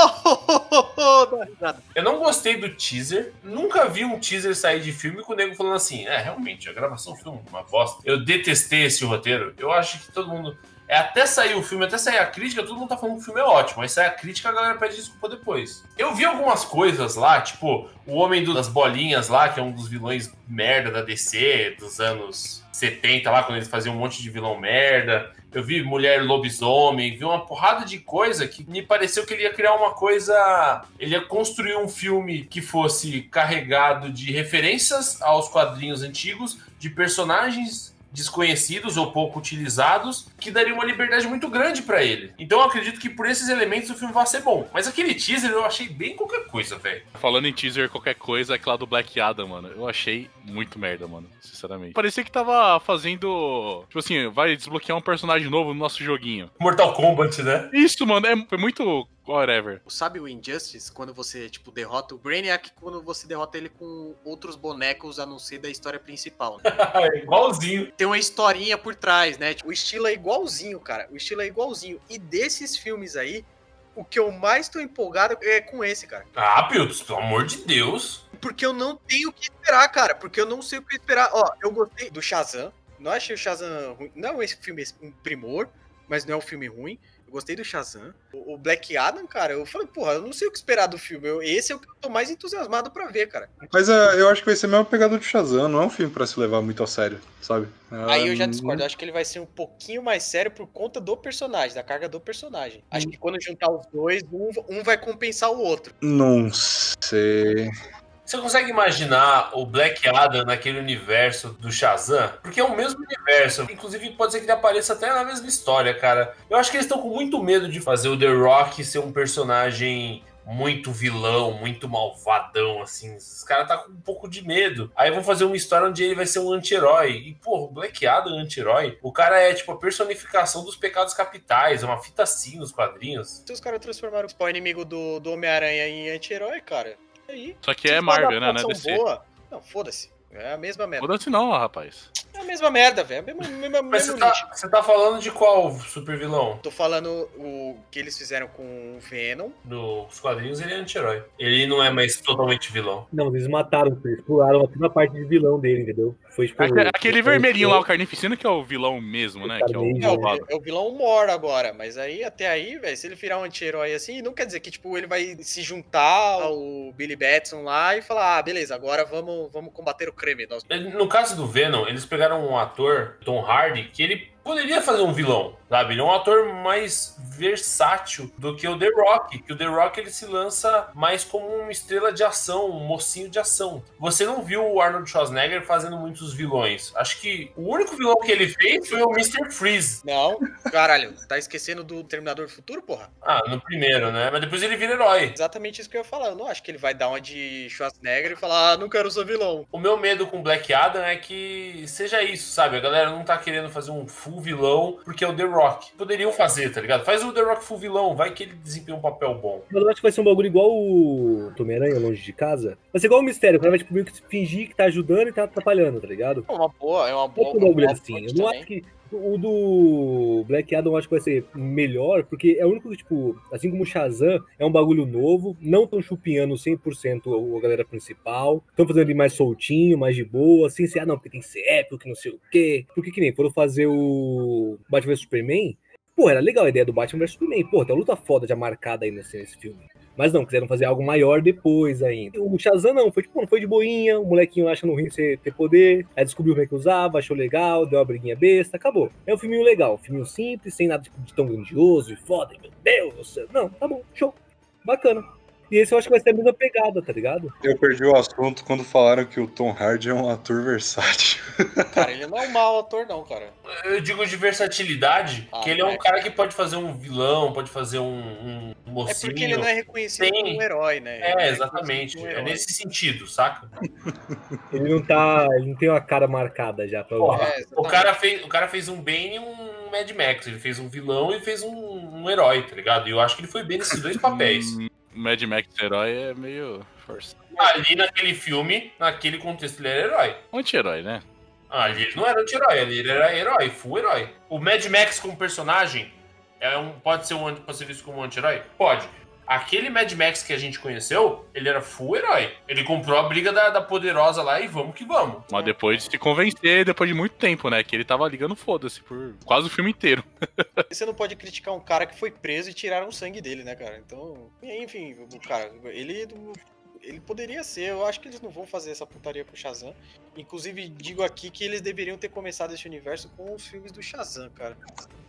Oh, dá risada. Eu não gostei do teaser. Nunca vi um teaser sair de filme com o nego falando assim: é, realmente, a gravação foi uma bosta. Eu detestei esse roteiro. Eu acho que todo mundo. É até sair o filme, até sair a crítica, todo mundo tá falando que o filme é ótimo. Aí sai a crítica, a galera pede desculpa depois. Eu vi algumas coisas lá, tipo, o Homem das Bolinhas lá, que é um dos vilões merda da DC dos anos 70 lá, quando eles faziam um monte de vilão merda. Eu vi Mulher Lobisomem, vi uma porrada de coisa que me pareceu que ele ia criar uma coisa. Ele ia construir um filme que fosse carregado de referências aos quadrinhos antigos, de personagens desconhecidos ou pouco utilizados, que daria uma liberdade muito grande pra ele. Então eu acredito que por esses elementos o filme vai ser bom. Mas aquele teaser eu achei bem qualquer coisa, velho. Falando em teaser, qualquer coisa, aquela do Black Adam, mano. Eu achei muito merda, mano. Sinceramente. Parecia que tava fazendo. Tipo assim, vai desbloquear um personagem novo no nosso joguinho. Mortal Kombat, né? Isso, mano, é, foi muito. Whatever. Sabe o Injustice? Quando você, tipo, derrota o Brainiac, quando você derrota ele com outros bonecos a não ser da história principal. Né? *laughs* Igualzinho. Tem uma historinha por trás, né? Tipo, o estilo é igualzinho, cara. O estilo é igualzinho. E desses filmes aí, o que eu mais tô empolgado é com esse, cara. Ah, Piltos, pelo amor de Deus. Porque eu não tenho o que esperar, cara. Porque eu não sei o que esperar. Ó, eu gostei do Shazam. Não achei o Shazam ruim. Não é esse filme um primor, mas não é um filme ruim. Eu gostei do Shazam. O o Black Adam, cara, eu falei, porra, eu não sei o que esperar do filme. Eu- esse é o que eu tô mais entusiasmado pra ver, cara. Mas é, eu acho que vai ser a mesma pegada do Shazam, não é um filme pra se levar muito a sério, sabe? Aí eu já discordo. Eu acho que ele vai ser um pouquinho mais sério por conta do personagem, da carga do personagem. Acho que quando juntar os dois, um, um vai compensar o outro. Não sei. Você consegue imaginar o Black Adam naquele universo do Shazam? Porque é o mesmo universo. Inclusive, pode ser que ele apareça até na mesma história, cara. Eu acho que eles estão com muito medo de fazer o The Rock ser um personagem muito vilão, muito malvadão, assim. Os caras tá com um pouco de medo. Aí vão fazer uma história onde ele vai ser um anti-herói. E, o Black Adam anti-herói, o cara é, tipo, a personificação dos pecados capitais. É uma fita assim nos quadrinhos. Se os caras transformaram o inimigo do, do Homem-Aranha em anti-herói, cara, aí? Só que é Marvel, né? Não é DC. boa, não, foda-se. É a mesma merda. Foda-se não, rapaz. É a mesma merda, velho. É a mesma, Mas mesmo você lixo. tá, você tá falando de qual super vilão? Tô falando o que eles fizeram com o Venom. Nos quadrinhos ele é anti-herói. Ele não é mais totalmente vilão. Não, eles mataram, eles pularam na parte de vilão dele, entendeu? Foi. Aque- Aquele vermelhinho lá, o Carnificina, que é o vilão mesmo, né? Que é o. É o, é o vilão Mor agora, mas aí até aí, velho, se ele virar um anti-herói assim, não quer dizer que tipo ele vai se juntar ao Billy Batson lá e falar: "Ah, beleza, agora vamos, vamos combater o crime". Nós... No caso do Venom, eles pegaram um ator, Tom Hardy, que ele poderia fazer um vilão sabe? Ele é um ator mais versátil do que o The Rock, que o The Rock ele se lança mais como uma estrela de ação, um mocinho de ação. Você não viu o Arnold Schwarzenegger fazendo muitos vilões. Acho que o único vilão que ele fez foi o Mr. Freeze. Não, caralho, tá esquecendo do Terminador do Futuro, porra? Ah, no primeiro, né? Mas depois ele vira herói. Exatamente isso que eu ia falar. Eu não acho que ele vai dar uma de Schwarzenegger e falar, ah, não quero ser vilão. O meu medo com Black Adam é que seja isso, sabe? A galera não tá querendo fazer um full vilão porque é o The Rock. Poderiam fazer, tá ligado? Faz o The Rock full vilão, vai que ele desempenha um papel bom. Mas eu acho que vai ser um bagulho igual o Homem-Aranha longe de casa. Vai ser igual o mistério, o cara vai tipo, meio que fingir que tá ajudando e tá atrapalhando, tá ligado? É uma boa, é uma boa. Outro bagulho uma assim. Eu não também. acho que. O do Black Adam eu acho que vai ser melhor, porque é o único que, tipo, assim como o Shazam, é um bagulho novo, não tão chupinhando 100% a galera principal, estão fazendo ele mais soltinho, mais de boa, sem ser, ah, não, porque tem que ser épico, que não sei o quê. Porque que nem foram fazer o Batman vs Superman, pô, era legal a ideia do Batman vs Superman, pô, tem uma luta foda já marcada aí nesse, nesse filme. Mas não, quiseram fazer algo maior depois ainda. O Shazam não, foi tipo, não foi de boinha, o molequinho acha no rim ser ter poder, aí descobriu como é que usava, achou legal, deu uma briguinha besta, acabou. É um filminho legal, um filminho simples, sem nada tipo, de tão grandioso e foda, meu Deus do céu. Não, tá bom, show. Bacana. E esse eu acho que vai ser a mesma pegada, tá ligado? Eu perdi o assunto quando falaram que o Tom Hardy é um ator versátil. *laughs* Cara, ele não é um mau ator, não, cara. Eu digo de versatilidade, Ah, que ele é um é. cara que pode fazer um vilão, pode fazer um, um É mocinho. porque ele não é reconhecido Tem. como um herói, né? Ele não É, exatamente. um É nesse sentido, saca? *laughs* Ele não tá. Ele não tem uma cara marcada já pra Porra, É, o, cara fez, o cara fez um Bane e um Mad Max. Ele fez um vilão e fez um, um herói, tá ligado? E eu acho que ele foi bem nesses dois papéis. Mad Max herói é meio força. Ali naquele filme, naquele contexto, ele era herói. Anti-herói, né? Ah, ali ele não era anti-herói, ali ele era herói, full herói. O Mad Max como personagem é um, pode, ser um, pode ser visto como um anti-herói? Pode. Aquele Mad Max que a gente conheceu, ele era full herói. Ele comprou a briga da, da poderosa lá e vamos que vamos. Mas depois de se convencer, depois de muito tempo, né? Que ele tava ligando foda-se por quase o filme inteiro. *laughs* Você não pode criticar um cara que foi preso e tiraram o sangue dele, né, cara? Então, enfim, o cara, ele ele poderia ser. Eu acho que eles não vão fazer essa putaria com o Shazam. Inclusive, digo aqui que eles deveriam ter começado esse universo com os filmes do Shazam, cara.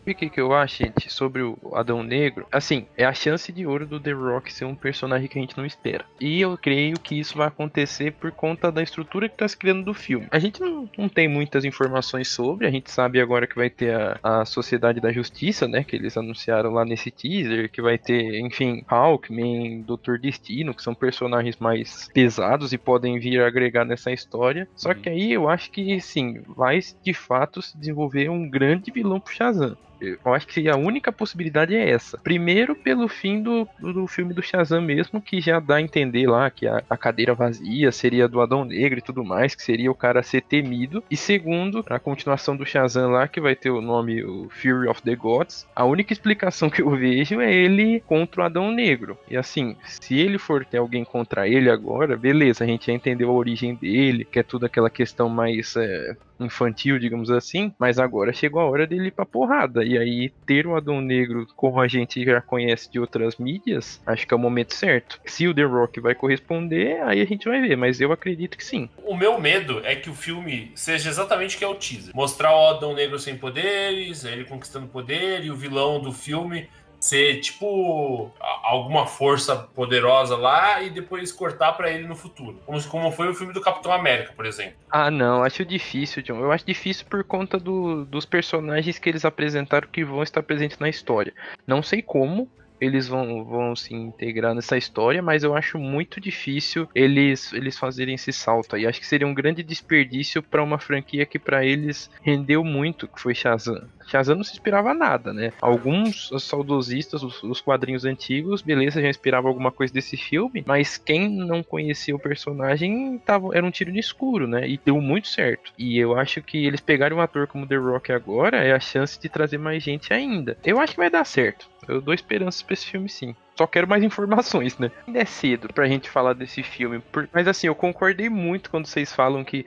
O que, que eu acho, gente, sobre o Adão Negro? Assim, é a chance de ouro do The Rock ser um personagem que a gente não espera. E eu creio que isso vai acontecer por conta da estrutura que tá se criando do filme. A gente não, não tem muitas informações sobre, a gente sabe agora que vai ter a, a Sociedade da Justiça, né? Que eles anunciaram lá nesse teaser, que vai ter, enfim, Hawkman, Doutor Destino, que são personagens mais pesados e podem vir agregar nessa história. Só que aí eu acho que, sim, vai de fato se desenvolver um grande vilão pro Shazam. Eu acho que a única possibilidade é essa. Primeiro, pelo fim do, do filme do Shazam mesmo, que já dá a entender lá que a, a cadeira vazia seria do Adão Negro e tudo mais, que seria o cara ser temido. E segundo, a continuação do Shazam lá, que vai ter o nome o Fury of the Gods. A única explicação que eu vejo é ele contra o Adão Negro. E assim, se ele for ter alguém contra ele agora, beleza, a gente já entendeu a origem dele, que é tudo aquela questão mais. é, infantil, digamos assim, mas agora chegou a hora dele ir pra porrada. E aí, ter o Adão Negro, como a gente já conhece de outras mídias, acho que é o momento certo. Se o The Rock vai corresponder, aí a gente vai ver, mas eu acredito que sim. O meu medo é que o filme seja exatamente o que é o teaser. Mostrar o Adão Negro sem poderes, ele conquistando poder, e o vilão do filme ser tipo alguma força poderosa lá e depois cortar pra ele no futuro. Como, como foi o filme do Capitão América, por exemplo. Ah, não, acho difícil, John. Eu acho difícil por conta do- dos personagens que eles apresentaram que vão estar presentes na história. Não sei como eles vão, vão se integrar nessa história, mas eu acho muito difícil eles, eles fazerem esse salto aí. Acho que seria um grande desperdício para uma franquia que para eles rendeu muito, que foi Shazam. Shazam não se inspirava nada, né? Alguns saudosistas, os, os quadrinhos antigos, beleza, já inspirava alguma coisa desse filme, mas quem não conhecia o personagem tava, era um tiro no escuro, né? E deu muito certo. E eu acho que eles pegarem um ator como The Rock agora é a chance de trazer mais gente ainda. Eu acho que vai dar certo. Eu dou esperanças pra esse filme sim. Só quero mais *laughs* informações, né? Ainda é cedo pra gente falar desse filme. por- Mas assim, eu concordei muito quando vocês falam que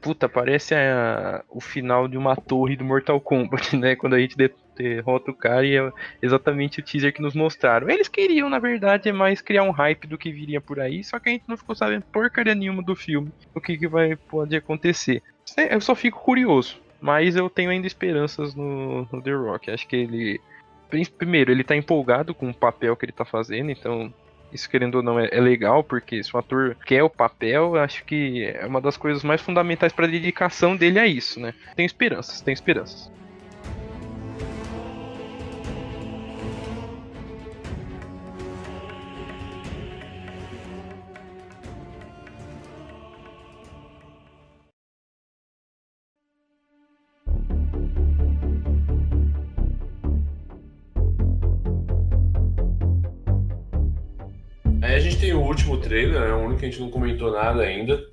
puta, parece a- o final de uma torre do Mortal Kombat, *laughs* né? Quando a gente de- derrota o cara e é exatamente o teaser que nos mostraram. Eles queriam, na verdade, é mais criar um hype do que viria por aí, só que a gente não ficou sabendo porcaria nenhuma do filme, o que, que vai pode acontecer. Eu só fico curioso. Mas eu tenho ainda esperanças no, no The Rock. Acho que ele. Prim- Primeiro, ele tá empolgado com o papel que ele tá fazendo, então. Isso, querendo ou não, é, é legal, porque se o ator quer o papel, acho que é uma das coisas mais fundamentais pra dedicação dele a isso, né? Tenho esperanças, tenho esperanças. Último trailer, é o único que a gente não comentou nada ainda.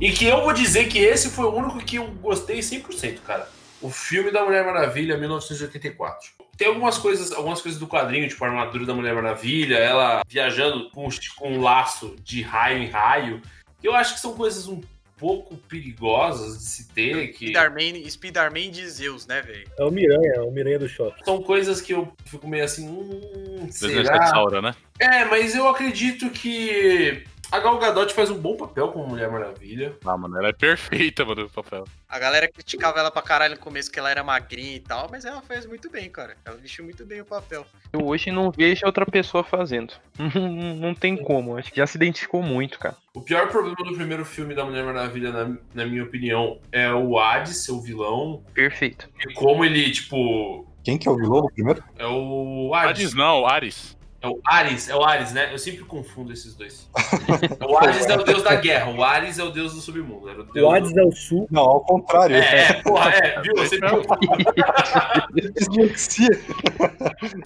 E que eu vou dizer que esse foi o único que eu gostei 100%, cara. O filme da Mulher Maravilha, 1984. Tem algumas coisas, algumas coisas do quadrinho, tipo a armadura da Mulher Maravilha, ela viajando com, um laço de raio em raio, que eu acho que são coisas um pouco perigosas de se ter, que Spider-Man Spider de Zeus, né, velho? É o Miranha, é o Miranha do shopping. são coisas que eu fico meio assim, hum, será? Saura, né? É, mas eu acredito que a Gal Gadot faz um bom papel como Mulher Maravilha. Ah, mano, ela é perfeita, mano, no papel. A galera criticava ela pra caralho no começo que ela era magrinha e tal, mas ela fez muito bem, cara. Ela vestiu muito bem o papel. Eu hoje não vejo outra pessoa fazendo. *laughs* Não, tem como, acho que já se identificou muito, cara. O pior problema do primeiro filme da Mulher Maravilha, na, na minha opinião, é o Hades, seu vilão. Perfeito. E como ele, tipo. Quem que é o vilão do primeiro? É o Hades Hades. não, Ares. É o Ares, é o Ares, né? Eu sempre confundo esses dois. *laughs* o Ares é o deus da guerra, o Ares é o deus do submundo. Era o deus O Hades é o sul. Não, ao contrário. do... É, é, porra, é, viu? Eu sempre confundo. Dislexia.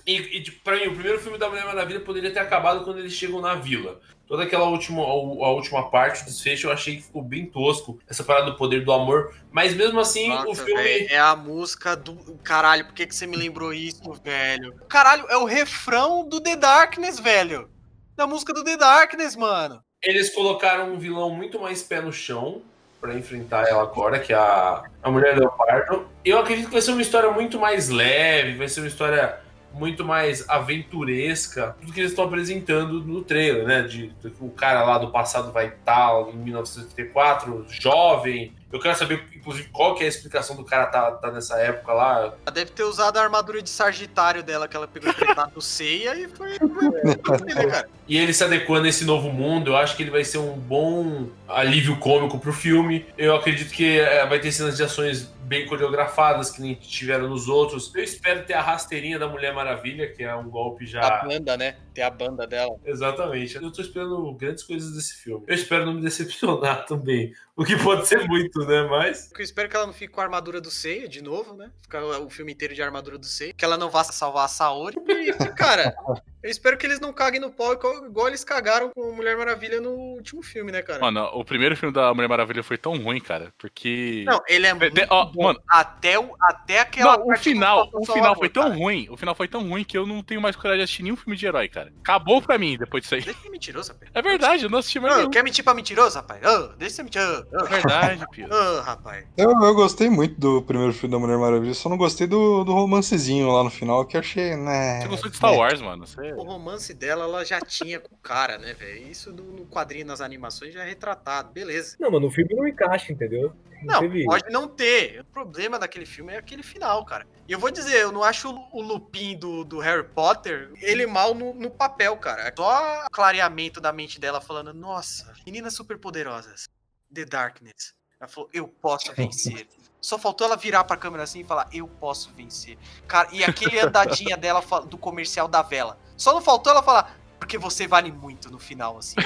E, e tipo, pra mim, o primeiro filme da Mulher Maravilha poderia ter acabado quando eles chegam na vila. Toda aquela última, a, última parte, o desfecho, eu achei que ficou bem tosco. Essa parada do poder do amor. Mas mesmo assim, o Nossa, filme. véi, é a música do. Caralho, por que, que você me lembrou isso, velho? Caralho, é o refrão do The Darkness, velho. Da música do The Darkness, mano. Eles colocaram um vilão muito mais pé no chão pra enfrentar ela agora, que é a, a Mulher Leopardo. Eu acredito que vai ser uma história muito mais leve, vai ser uma história muito mais aventuresca do que eles estão apresentando no trailer, né? De, de que o cara lá do passado vai estar em 1984, jovem. Eu quero saber, inclusive, qual que é a explicação do cara tá, tá nessa época lá. Ela deve ter usado a armadura de Sagitário dela que ela pegou emprestado do Ceia e foi. né? *laughs* E ele se adequando a esse novo mundo, eu acho que ele vai ser um bom alívio cômico pro filme. Eu acredito que é, vai ter cenas de ações bem coreografadas, que nem tiveram nos outros. Eu espero ter a rasteirinha da Mulher Maravilha, que é um golpe A já. banda, né? Tem a banda dela. Exatamente. Eu tô esperando grandes coisas desse filme. Eu espero não me decepcionar *laughs* também. O que pode ser muito, né? Mas. Eu espero que ela não fique com a armadura do Seiya de novo, né? Ficar o filme inteiro de armadura do Seiya. Que ela não vá salvar a Saori. E, *laughs* cara, eu espero que eles não caguem no pau igual, igual eles cagaram com Mulher Maravilha no último filme, né, cara? Mano, o primeiro filme da Mulher Maravilha foi tão ruim, cara, porque. Não, ele é muito de- ó, bom. mano. até, o, até aquela Não, o final, o final foi tão cara. ruim, o final foi tão ruim que eu não tenho mais coragem de assistir nenhum filme de herói, cara. Acabou pra mim depois disso aí. Deixa de ser mentiroso, rapaz. É verdade, eu não assisti mais nenhum. quer mentir pra mentiroso, rapaz? Ô, deixa de ser mentiroso. Ô, É verdade, Pio. ô, rapaz. Eu, eu gostei muito do primeiro filme da Mulher Maravilha, só não gostei do, do romancezinho lá no final, que eu achei, né... Você gostou de Star Wars, mano? Você... O romance dela, ela já tinha com o cara, né, velho? Isso no, no quadrinho, nas animações, já é retratado. Beleza. Não, mano, o filme não encaixa, entendeu? Não, teve- pode não ter. O problema daquele filme é aquele final, cara. E eu vou dizer, eu não acho o, Lupin do, do Harry Potter, ele mal no, no papel, cara. É Só o clareamento da mente dela falando, nossa, meninas superpoderosas, The Darkness. Ela falou, eu posso vencer. Só faltou ela virar pra câmera assim e falar, eu posso vencer. Cara, e aquele andadinha *laughs* dela do comercial da vela. Só não faltou ela falar, porque você vale muito no final, assim.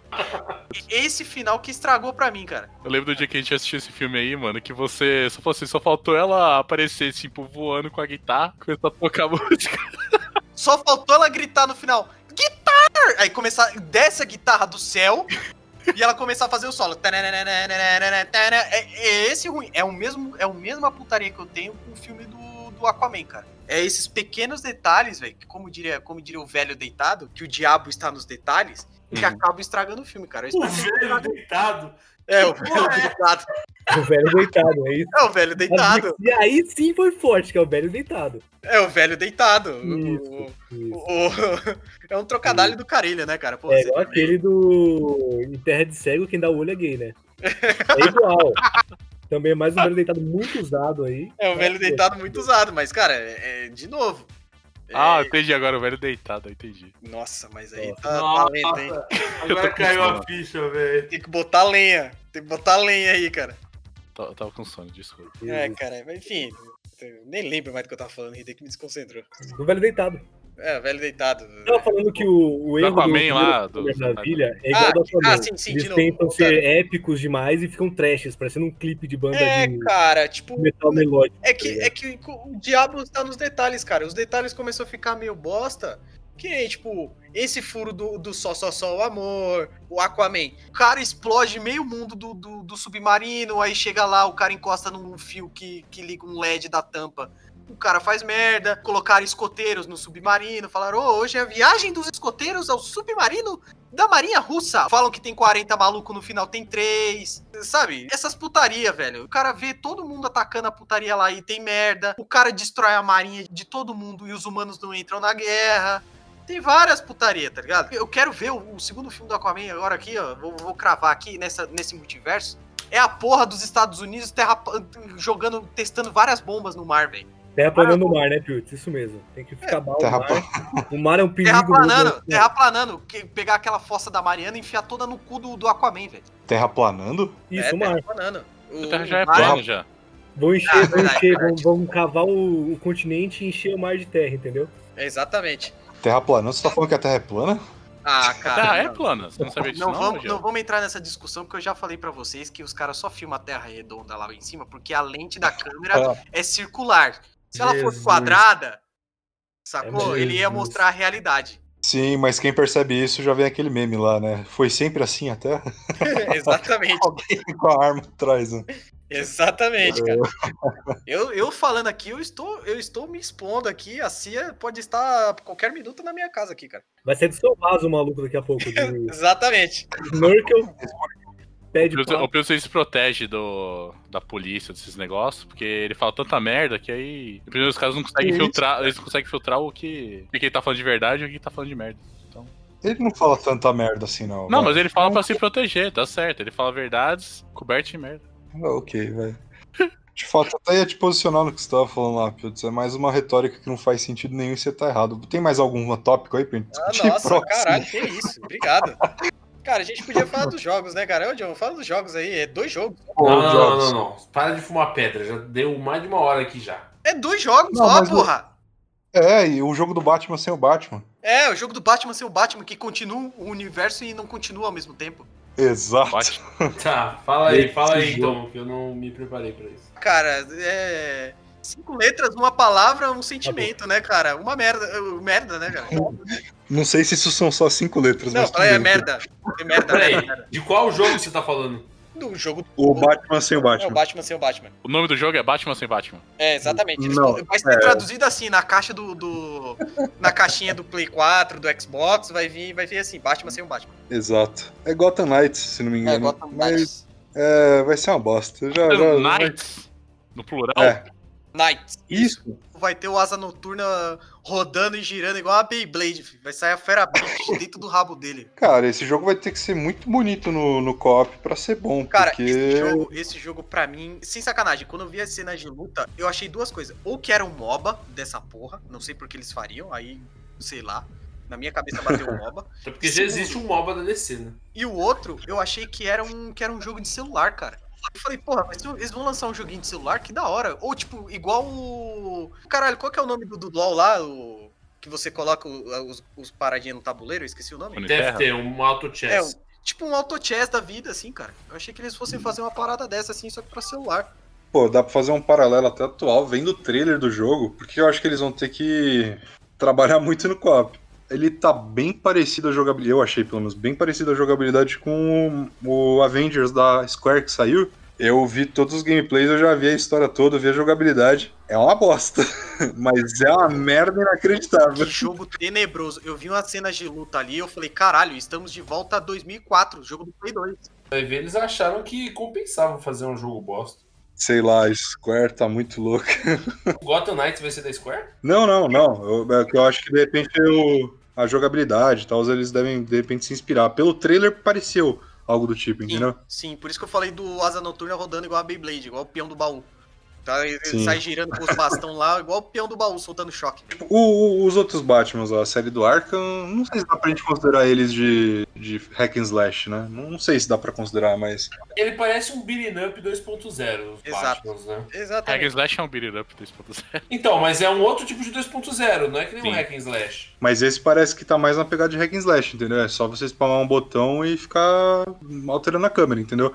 *laughs* Esse final que estragou pra mim, cara. Eu lembro do dia que a gente assistiu esse filme aí, mano, que você só assim, só faltou ela aparecer, tipo, voando com a guitarra, começar a tocar *laughs* música. Só faltou ela gritar no final, guitar! Aí começar, desce a guitarra do céu e ela começar a fazer o solo. É, é esse ruim. É o mesmo, é a mesma putaria que eu tenho com o filme do, do Aquaman, cara. É esses pequenos detalhes, velho, que como diria, como diria o velho deitado, que o diabo está nos detalhes, que acabam estragando o filme, cara. O que- velho deitado. É, o velho é. deitado. O velho deitado, é isso. É o velho deitado. E aí sim foi forte, que é o velho deitado. É o velho deitado. Isso, O- isso. o- *laughs* é um trocadilho do Carilho, né, cara? Pô, É igual aquele do Em Terra de Cego, quem dá o olho é gay, né? É igual. *laughs* Também é mais um velho deitado muito usado aí. É o velho deitado muito usado, mas, cara, é, é- de novo. É, Ah, entendi agora, o velho deitado, eu entendi. Nossa, mas aí Nossa. tá, tá lento, hein? Agora caiu a ficha, velho. Tem que botar lenha. Tem que botar lenha aí, cara. Eu tava com sono, desculpa. É, cara, mas enfim. eu Nem lembro mais do que eu tava falando, Hideki me desconcentrou. Do velho deitado. É, velho deitado. Eu tava falando que o, o erro Aquaman lá, do, do- Maravilha é igual Ah, ao do Aquaman. ah, sim, sim, Eles novo. tentam Cara. ser épicos demais e ficam trashes, parecendo um clipe de banda É, de cara, tipo. metal melódico. É que, é que o diabo está nos detalhes, cara. Os detalhes começou a ficar meio bosta. Que nem, tipo, esse furo do, do só, só, só o amor, o Aquaman. O cara explode meio mundo do, do, do submarino, aí chega lá, o cara encosta num fio que, que liga um LED da tampa. O cara faz merda, colocaram escoteiros no submarino, falaram, ô, hoje é a viagem dos escoteiros ao submarino da Marinha Russa. Falam que tem 40 maluco no final, tem 3. Sabe? Essas putaria, velho. O cara vê todo mundo atacando a putaria lá e tem merda. O cara destrói a marinha de todo mundo e os humanos não entram na guerra. Tem várias putaria, tá ligado? Eu quero ver o, o segundo filme do Aquaman agora aqui, ó. Vou, vou cravar aqui nessa, nesse multiverso. É a porra dos Estados Unidos terra, jogando, testando várias bombas no mar, velho. Terra planando no mar, né, Piltz? Isso mesmo. Tem que ficar mal. Terra no mar. O mar é um perigo. Terraplanando, mesmo. terraplanando. que- Pegar aquela fossa da Mariana e enfiar toda no cu do, do Aquaman, velho. Terraplanando? Isso, é, o mar. terraplanando. O- A Terra já é o plano já. Vão encher, Ah, vão, verdade, encher vão, vão cavar o, o continente e encher o mar de terra, entendeu? Exatamente. Terraplanando? Você tá falando que a Terra é plana? Ah, A cara. Terra é plana, você não sabia disso Não, não, vamos, não vamos entrar nessa discussão, porque eu já falei pra vocês que os caras só filmam a Terra redonda lá em cima, porque a lente da câmera é circular. Se ela fosse Jesus. quadrada, sacou? É, Ele ia Jesus. mostrar a realidade. Sim, mas quem percebe isso já vem aquele meme lá, né? Foi sempre assim a Terra? *laughs* *laughs* Exatamente. Alguém com a arma atrás, né? Exatamente, cara. *laughs* Eu, eu falando aqui, eu estou, eu estou me expondo aqui. A CIA pode estar a qualquer minuto na minha casa aqui, cara. Vai ser de seu vaso o maluco daqui a pouco. De Exatamente. Snorkel, pé de O papo. Pilsen se protege do, da polícia, desses negócios, porque ele fala tanta merda que aí. Primeiro, os caras não conseguem filtrar. Eles não conseguem filtrar o que. O que ele tá falando de verdade e o que ele tá falando de merda. Ele não fala tanta merda assim, não. Não, vai. mas ele fala pra se proteger, tá certo. Ele fala verdades cobertas de merda. Ah, ok, velho. De fato, até ia te posicionar no que você tava falando lá, Putz. É mais uma retórica que não faz sentido nenhum e você tá errado. Tem mais algum tópico aí pra gente Ah, discutir? nossa, Próximo. caralho, que isso. Obrigado. Cara, a gente podia falar *laughs* dos jogos, né, cara? Ô, John, fala dos jogos aí. É dois jogos. Não, não, não, não, não. Para de fumar pedra. Já deu mais de uma hora aqui já. É dois jogos Não, só, porra. É, e o jogo do Batman sem o Batman. É, o jogo do Batman sem o Batman, que continua o universo e não continua ao mesmo tempo. Exato. *laughs* Tá, fala aí, fala aí então, que eu não me preparei pra isso. Cara, é. Cinco letras, uma palavra, um sentimento, né, cara? Uma merda. uh, Merda, né, cara? *laughs* Não sei se isso são só cinco letras, Não, é merda. É merda, Peraí, merda, de qual jogo você tá falando? Do jogo. O Batman sem o É o Batman. Batman sem o Batman. O nome do jogo é Batman sem Batman. É, exatamente. Eles- Não, vai ser é. traduzido assim, na caixa do, do- Na caixinha do Play 4, do Xbox, vai vir, vai vir assim, Batman sem o Batman. Exato. É Gotham Knights, se não me engano. É, Gotham mas Knights. é, vai ser uma bosta. Já, já, Knights, no plural. É. Knights. Isso. Vai ter o Asa Noturna rodando e girando igual uma Beyblade, filho. Vai sair a Fera Beast *laughs* dentro do rabo dele. Cara, esse jogo vai ter que ser muito bonito no, no co-op pra ser bom. Cara, porque... esse jogo, esse jogo pra mim, sem sacanagem, quando eu vi as cenas de luta, eu achei duas coisas. Ou que era um MOBA dessa porra, não sei por que eles fariam, aí, sei lá. Na minha cabeça bateu um MOBA. *laughs* É porque já existe um MOBA da DC, né? E o outro, eu achei que era um, que era um jogo de celular, cara. Eu falei, porra, mas eles vão lançar um joguinho de celular, que da hora. Ou, tipo, igual o. Caralho, qual que é o nome do, do LOL lá? O... Que você coloca o- os, os paradinhos no tabuleiro, eu esqueci o nome. Deve Terra. ter um auto É, chess. um- tipo um auto chess da vida, assim, cara. Eu achei que eles fossem fazer uma parada dessa, assim, só que pra celular. Pô, dá pra fazer um paralelo até atual, vendo o trailer do jogo, porque eu acho que eles vão ter que trabalhar muito no co-op. Ele tá bem parecido a jogabilidade, eu achei pelo menos, bem parecido a jogabilidade com o Avengers da Square que saiu. Eu vi todos os gameplays, eu já vi a história toda, vi a jogabilidade. É uma bosta, *laughs* mas é uma merda Que inacreditável. jogo tenebroso. Eu vi umas cenas de luta ali, eu falei, caralho, estamos de volta a 2004, jogo do Play 2. Vai ver, eles acharam que compensava fazer um jogo bosta. Sei lá, a Square tá muito louca. O Gotham Knights vai ser da Square? Não, não, não. Eu, é que eu acho que de repente eu- a jogabilidade e tal, eles devem de repente se inspirar. Pelo trailer pareceu Algo do tipo, entendeu? Sim, por isso que eu falei do Asa Noturna rodando igual a Beyblade, igual o peão do baú. Tá? Ele Sim. sai girando com os bastão lá, igual o peão do baú, soltando choque. O- o- os outros Batmans, ó, a série do Arkham, não sei se dá pra gente considerar eles de, de hack and slash, né? Não sei se dá pra considerar, mas. Ele parece um beating up 2.0, os Exato. Batmans, né? Hack and Exatamente. Slash é um beat it up 2.0. Então, mas é um outro tipo de 2.0, não é que nem um Sim. hack and slash. Mas esse parece que tá mais na pegada de hack and slash, entendeu? É só você spamar um botão e ficar alterando a câmera, entendeu?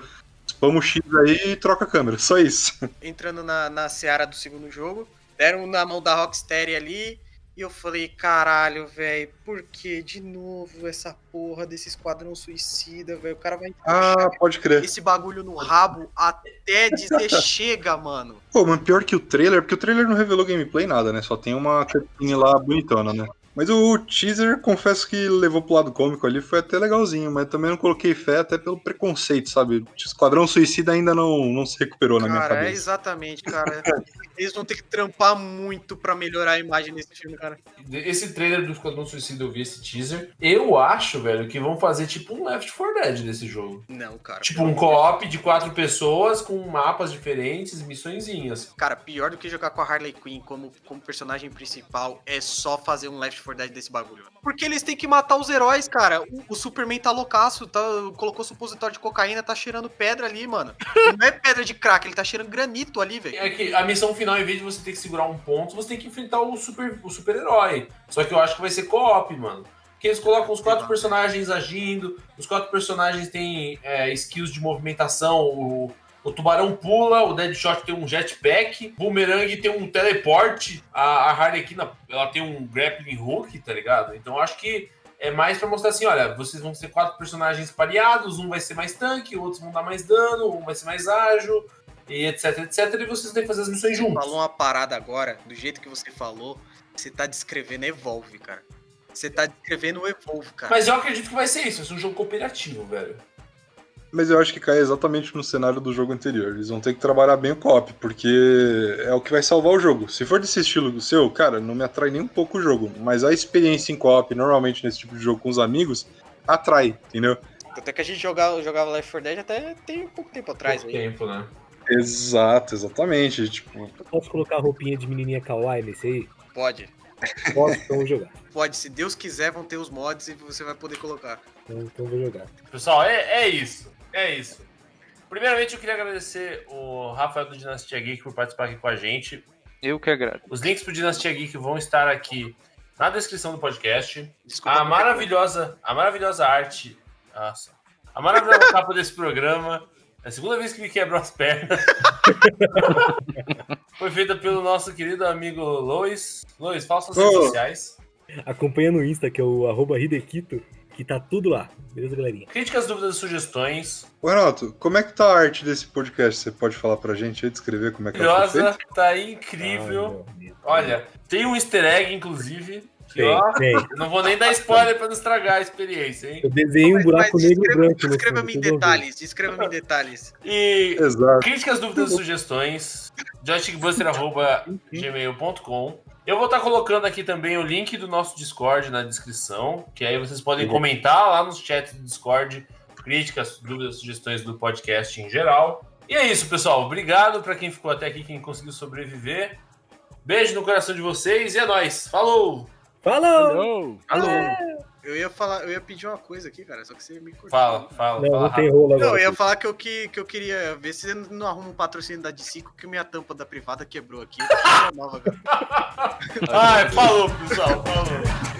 O X aí e troca a câmera, só isso. *laughs* Entrando na, na seara do segundo jogo, deram na mão da Rocksteady ali, e eu falei, caralho, velho, por que de novo essa porra desse esquadrão suicida, velho? O cara vai Ah, pode crer. esse bagulho no rabo até dizer *laughs* chega, mano. Pô, mas pior que o trailer, porque o trailer não revelou gameplay nada, né? Só tem uma cutscene lá bonitona, né? Mas o teaser, confesso que levou pro lado cômico ali, foi até legalzinho, mas também não coloquei fé até pelo preconceito, sabe? O Esquadrão Suicida ainda não, não se recuperou na minha Cara, é cabeça. exatamente, cara. *laughs* Eles vão ter que trampar muito pra melhorar a imagem desse filme, cara. Esse trailer do Esquadrão Suicida eu vi esse teaser. Eu acho, velho, que vão fazer tipo um Left 4 Dead desse jogo. Não, cara. Tipo um co-op de quatro pessoas com mapas diferentes, missõezinhas. Cara, pior do que jogar com a Harley Quinn como, como personagem principal é só fazer um Left 4 Desse bagulho. Porque eles têm que matar os heróis, cara. O, o Superman tá loucaço, tá, colocou supositório de cocaína, tá cheirando pedra ali, mano. Não é pedra de crack, ele tá cheirando granito ali, velho. É que a missão final, em vez de você ter que segurar um ponto, você tem que enfrentar o super o super-herói. Só que eu acho que vai ser co-op, mano. Porque eles colocam os quatro personagens agindo, os quatro personagens têm é, skills de movimentação, o, o tubarão pula, o Deadshot tem um jetpack, o Boomerang tem um teleporte, a, a Harlequin ela tem um grappling hook, tá ligado? Então eu acho que é mais pra mostrar assim, olha, vocês vão ser quatro personagens pareados, um vai ser mais tanque, outros vão dar mais dano, um vai ser mais ágil, e etc, etc, e vocês têm que fazer as missões juntos. Falou uma parada agora, do jeito que você falou, você tá descrevendo Evolve, cara. Você tá descrevendo o Evolve, cara. Mas eu acredito que vai ser isso, vai ser um jogo cooperativo, velho. Mas eu acho que cai exatamente no cenário do jogo anterior. Eles vão ter que trabalhar bem o co-op, porque é o que vai salvar o jogo. Se for desse estilo do seu, cara, não me atrai nem um pouco o jogo. Mas a experiência em co-op, normalmente nesse tipo de jogo com os amigos, atrai, entendeu? Até que a gente jogava, jogava Left 4 Dead até tem pouco tempo atrás Pouco tempo, né? Exato, exatamente. Tipo, posso colocar roupinha de menininha kawaii nesse aí? Pode. Posso, então vou jogar. Pode, se Deus quiser, vão ter os mods e você vai poder colocar. Então, então vou jogar. Pessoal, é, é isso. É isso. Primeiramente, eu queria agradecer o Rafael do Dinastia Geek por participar aqui com a gente. Eu que agradeço. Os links pro Dinastia Geek vão estar aqui na descrição do podcast. Desculpa. A maravilhosa, a maravilhosa arte. Nossa. A maravilhosa *laughs* capa desse programa. É a segunda vez que me quebrou as pernas. *laughs* Foi feita pelo nosso querido amigo Lois. Lois, fala suas redes Ô. sociais. Acompanha no Insta, que é o arroba Hidequito, que tá tudo lá. Beleza, galerinha? Críticas, dúvidas e sugestões. Ô, Renato, como é que tá a arte desse podcast? Você pode falar pra gente aí, descrever como é que ela foi Maravilhosa, feita? tá incrível. Ai. Olha, tem um easter egg, inclusive. Ó, não vou nem dar spoiler pra não estragar a experiência, hein? Eu desenhei um Mas- buraco mas negro descreva- branco. Descreva-me em detalhes, descreva-me em detalhes. E Exato. críticas, dúvidas e sugestões, joystickbuster.gmail.com Eu vou estar colocando aqui também o link do nosso Discord na descrição, que aí vocês podem Uhum. comentar lá nos chats do Discord, críticas, dúvidas, sugestões do podcast em geral. E é isso, pessoal. Obrigado para quem ficou até aqui, quem conseguiu sobreviver. Beijo no coração de vocês e é nóis. Falou! Falou! Alô! Eu ia falar, eu ia pedir uma coisa aqui, cara, só que você me cortou. Fala, fala, Não, fala não tem rolo Não, eu ia falar que eu, que, que eu queria ver se não arruma um patrocínio da D5, que minha tampa da privada quebrou aqui. Eu queria uma nova, cara. Ai, falou, pessoal. Falou.